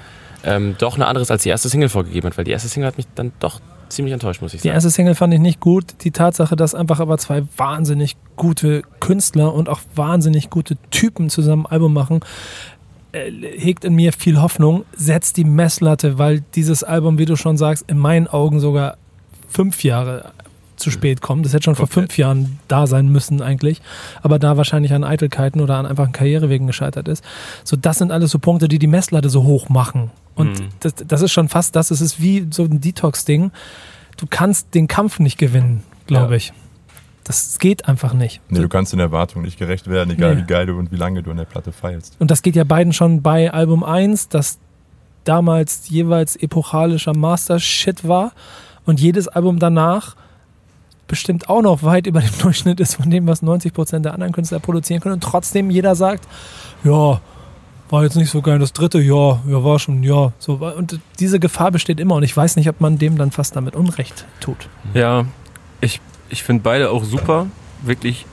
ähm, doch eine andere ist, als die erste Single vorgegeben hat. Weil die erste Single hat mich dann doch ziemlich enttäuscht, muss ich Die sagen. erste Single fand ich nicht gut. Die Tatsache, dass einfach aber zwei wahnsinnig gute Künstler und auch wahnsinnig gute Typen zusammen ein Album machen, äh, hegt in mir viel Hoffnung, setzt die Messlatte, weil dieses Album, wie du schon sagst, in meinen Augen sogar fünf Jahre zu spät kommt. Das hätte schon vor Komplett. fünf Jahren da sein müssen eigentlich, aber da wahrscheinlich an Eitelkeiten oder an einfachen Karrierewegen gescheitert ist. So, das sind alles so Punkte, die die Messlatte so hoch machen. Und Mhm. das, das ist schon fast das, es ist wie so ein Detox-Ding. Du kannst den Kampf nicht gewinnen, glaube Ja. ich. Das geht einfach nicht. Nee, du kannst den Erwartungen nicht gerecht werden, egal Nee. wie geil du und wie lange du an der Platte feilst. Und das geht ja beiden schon bei Album 1, das damals jeweils epochalischer Master-Shit war. Und jedes Album danach bestimmt auch noch weit über dem Durchschnitt ist von dem, was 90% der anderen Künstler produzieren können. Und trotzdem jeder sagt, ja, war jetzt nicht so geil. Das dritte, ja, ja, war schon, ja. So, und diese Gefahr besteht immer. Und ich weiß nicht, ob man dem dann fast damit Unrecht tut. Ja, ich, ich finde beide auch super. Wirklich,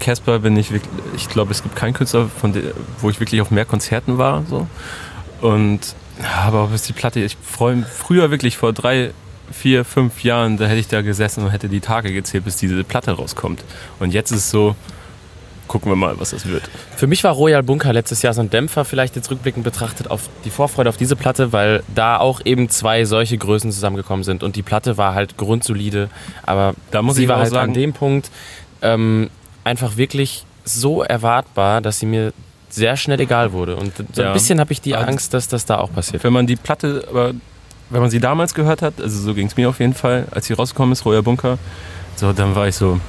Casper bin ich wirklich, ich glaube, es gibt keinen Künstler, von der, wo ich wirklich auf mehr Konzerten war. So. Und, aber ob es die Platte, ich freue mich früher wirklich vor drei, vier, fünf Jahren, da hätte ich da gesessen und hätte die Tage gezählt, bis diese Platte rauskommt. Und jetzt ist es so, gucken wir mal, was das wird. Für mich war Royal Bunker letztes Jahr so ein Dämpfer, vielleicht jetzt rückblickend betrachtet, auf die Vorfreude auf diese Platte, weil da auch eben zwei solche Größen zusammengekommen sind. Und die Platte war halt grundsolide, aber Da muss sie ich war halt sagen, an dem Punkt ähm, einfach wirklich so erwartbar, dass sie mir sehr schnell egal wurde. Und so Ja. ein bisschen habe ich die Angst, dass das da auch passiert. Wenn man die Platte, aber wenn man sie damals gehört hat, also so ging es mir auf jeden Fall, als sie rausgekommen ist, Royer Bunker, so dann war ich so,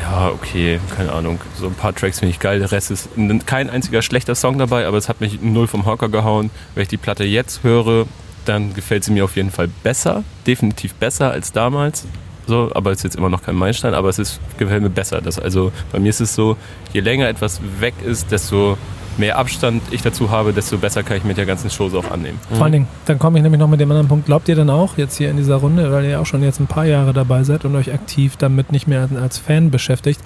ja, okay, keine Ahnung, so ein paar Tracks finde ich geil, der Rest ist kein einziger schlechter Song dabei, aber es hat mich null vom Hocker gehauen. Wenn ich die Platte jetzt höre, dann gefällt sie mir auf jeden Fall besser, definitiv besser als damals. So, aber es ist jetzt immer noch kein Meilenstein, aber es ist, gefällt mir besser. Das, also bei mir ist es so, je länger etwas weg ist, desto mehr Abstand ich dazu habe, desto besser kann ich mit der ganzen Show auch annehmen. Vor allen Dingen, dann komme ich nämlich noch mit dem anderen Punkt. Glaubt ihr dann auch jetzt hier in dieser Runde, weil ihr auch schon jetzt ein paar Jahre dabei seid und euch aktiv damit nicht mehr als Fan beschäftigt,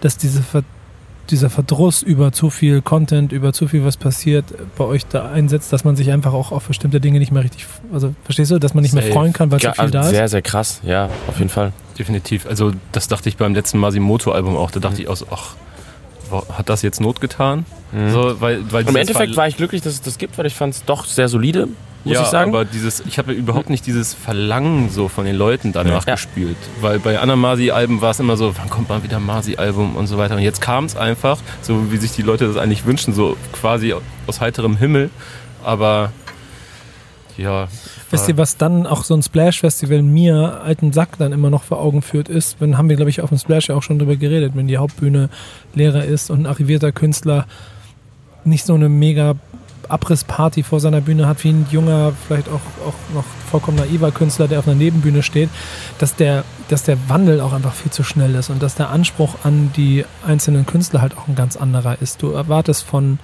dass diese Ver dieser Verdruss über zu viel Content, über zu viel, was passiert, bei euch da einsetzt, dass man sich einfach auch auf bestimmte Dinge nicht mehr richtig, also verstehst du, dass man nicht mehr freuen kann, weil zu Ja, viel da ist? Sehr, sehr krass, ja, auf jeden Fall. Definitiv. Also das dachte ich beim letzten Masimoto-Album auch. Da dachte ich auch so, ach, hat das jetzt Not getan? Mhm. So, weil, weil Im Endeffekt war ich glücklich, dass es das gibt, weil ich fand es doch sehr solide, muss ja, ich sagen. aber dieses, ich habe überhaupt nicht dieses Verlangen so von den Leuten danach Ja. gespürt. Weil bei anderen Masi-Alben war es immer so, wann kommt mal wieder ein Masi-Album und so weiter. Und jetzt kam es einfach, so wie sich die Leute das eigentlich wünschen, so quasi aus heiterem Himmel. Aber ja. Wisst ihr, was dann auch so ein Splash-Festival mir, alten Sack, dann immer noch vor Augen führt, ist, wenn haben wir, glaube ich, auf dem Splash ja auch schon drüber geredet, wenn die Hauptbühne leerer ist und ein arrivierter Künstler nicht so eine mega Abrissparty vor seiner Bühne hat, wie ein junger, vielleicht auch, auch noch vollkommen naiver Künstler, der auf einer Nebenbühne steht, dass der, dass der Wandel auch einfach viel zu schnell ist und dass der Anspruch an die einzelnen Künstler halt auch ein ganz anderer ist. Du erwartest von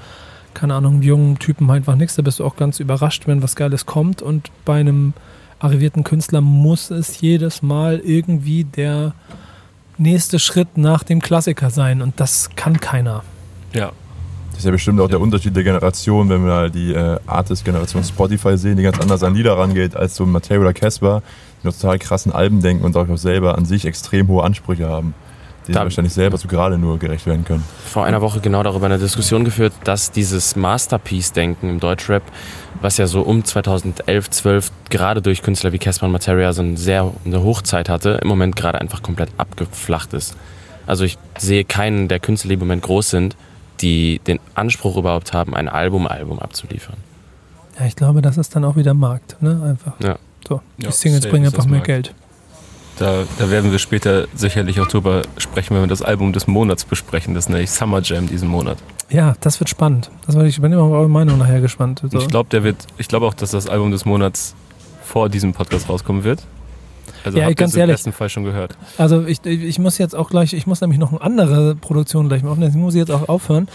keine Ahnung, einem jungen Typen einfach nichts. Da bist du auch ganz überrascht, wenn was Geiles kommt. Und bei einem arrivierten Künstler muss es jedes Mal irgendwie der nächste Schritt nach dem Klassiker sein. Und das kann keiner. Ja. Das ist ja bestimmt auch der Unterschied der Generation, wenn wir die äh, Artist-Generation Spotify sehen, die ganz anders an Lieder rangeht als so Matteo oder Casper, die noch total krassen Alben denken und auch selber an sich extrem hohe Ansprüche haben, die Da- wahrscheinlich selber so gerade nur gerecht werden können. vor einer Woche genau darüber eine Diskussion geführt, dass dieses Masterpiece-Denken im Deutschrap, was ja so um 2011, 12 gerade durch Künstler wie Casper und Materia so eine sehr eine Hochzeit hatte, im Moment gerade einfach komplett abgeflacht ist. Also ich sehe keinen der Künstler, die im Moment groß sind, die den Anspruch überhaupt haben, ein Album, Album abzuliefern. Ja, ich glaube, das ist dann auch wieder Markt. Ne? Einfach. Ja. So. Die Ja, Singles bringen einfach mehr Markt. Geld. Da, da werden wir später sicherlich auch drüber sprechen, wenn wir das Album des Monats besprechen. Das ist nämlich Summer Jam diesen Monat. Ja, das wird spannend. Das war, ich bin immer auf eure Meinung nachher gespannt. So. Ich glaube, der wird, ich glaube auch, dass das Album des Monats vor diesem Podcast rauskommen wird. Also Ja, ganz es im ehrlich. besten Fall schon gehört. Also ich, ich muss jetzt auch gleich, ich muss nämlich noch eine andere Produktion gleich machen, deswegen muss ich jetzt auch aufhören.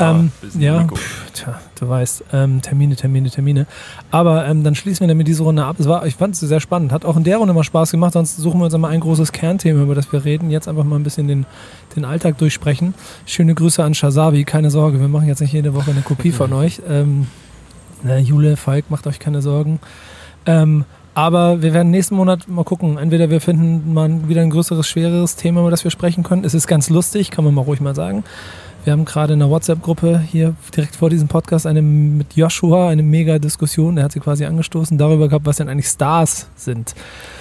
Ähm, ja, pff, tja, du weißt, ähm, Termine, Termine, Termine. Aber ähm, dann schließen wir damit diese Runde ab. Es war, ich fand es sehr spannend, hat auch in der Runde mal Spaß gemacht. Sonst suchen wir uns einmal ein großes Kernthema, über das wir reden. Jetzt einfach mal ein bisschen den, den Alltag durchsprechen. Schöne Grüße an Shazabi, keine Sorge, wir machen jetzt nicht jede Woche eine Kopie von euch. Ähm, na, Jule, Falk, macht euch keine Sorgen. Ähm, aber wir werden nächsten Monat mal gucken. Entweder wir finden mal wieder ein größeres, schwereres Thema, über das wir sprechen können. Es ist ganz lustig, kann man mal ruhig mal sagen. Wir haben gerade in der WhatsApp-Gruppe hier direkt vor diesem Podcast eine mit Joshua, eine mega Diskussion, der hat sie quasi angestoßen, darüber gehabt, was denn eigentlich Stars sind.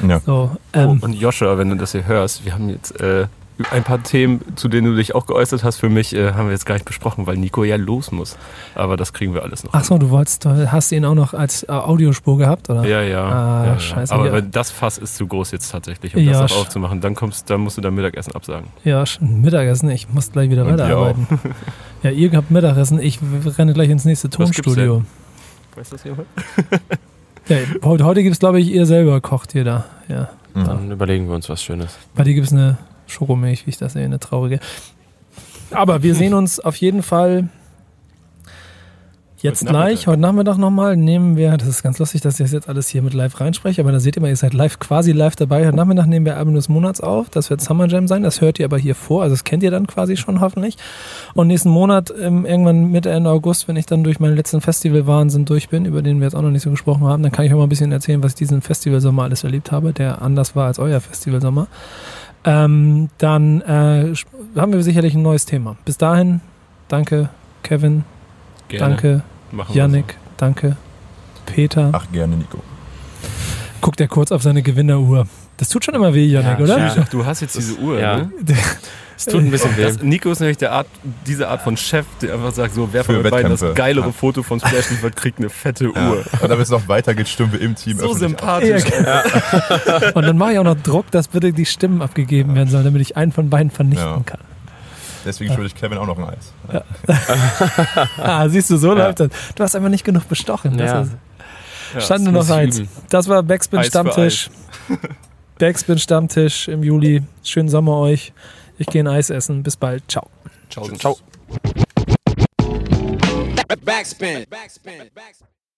Ja. So, Oh, ähm, und Joshua, wenn du das hier hörst, wir haben jetzt äh, ein paar Themen, zu denen du dich auch geäußert hast, für mich äh, haben wir jetzt gar nicht besprochen, weil Nico ja los muss. Aber das kriegen wir alles noch. ach so, du wolltest, du hast ihn auch noch als äh, Audiospur gehabt, oder? Ja, ja. Ah, ja, ja. scheiße, Aber ja. wenn das Fass ist zu groß jetzt tatsächlich, um Ja, das noch aufzumachen, dann kommst, dann musst du dein Mittagessen absagen. Ja, schon Mittagessen. Ich muss gleich wieder weiterarbeiten. Ja, ihr habt Mittagessen. Ich renne gleich ins nächste Tonstudio. Weißt du das jemand? Ja, heute heute gibt es, glaube ich, ihr selber kocht ihr da. Ja. Mhm. Dann überlegen wir uns was Schönes. Bei dir gibt es eine Schokomilch, wie ich das sehe, eine traurige. Aber wir sehen uns auf jeden Fall jetzt Heute gleich, heute Nachmittag nochmal, nehmen wir, das ist ganz lustig, dass ich das jetzt alles hier mit live reinspreche, aber da seht ihr mal, ihr seid live, quasi live dabei. Heute Nachmittag nehmen wir Album des Monats auf, das wird Summer Jam sein, das hört ihr aber hier vor, also das kennt ihr dann quasi schon hoffentlich. Und nächsten Monat, ähm, irgendwann Mitte, Ende August, wenn ich dann durch meinen letzten Festivalwahnsinn durch bin, über den wir jetzt auch noch nicht so gesprochen haben, dann kann ich euch mal ein bisschen erzählen, was ich diesen Festivalsommer alles erlebt habe, der anders war als euer Festivalsommer. Ähm, dann äh, haben wir sicherlich ein neues Thema. Bis dahin, danke Kevin, danke Machen Yannick, danke Peter. Ach, gerne, Nico. Guckt er kurz auf seine Gewinneruhr. Das tut schon immer weh, Yannick, Ja, oder? ja. so. Ach, du hast jetzt diese Uhr, ja. ne? Es tut ein bisschen weh. Nico ist nämlich der Art, diese Art von Chef, der einfach sagt, so, wer von euch beiden das geilere Ja. Foto von Splash liefert, kriegt eine fette Ja. Uhr. Und damit es noch weitergeht, stimmen wir im Team So öffentlich ab. sympathisch. Und dann mache ich auch noch Druck, dass bitte die Stimmen abgegeben werden sollen, damit ich einen von beiden vernichten Ja. kann. Deswegen schulde ich Kevin auch noch ein Eis. Ah, siehst du, so Ja. läuft das. Du hast einfach nicht genug bestochen. Das Ja. Ja, stand nur noch eins. üben. Das war Backspin Eis Stammtisch. Backspin Stammtisch im Juli. Schönen Sommer euch. Ich gehe ein Eis essen. Bis bald. Ciao. Ciao. Ciao. Backspin. Backspin. Backspin.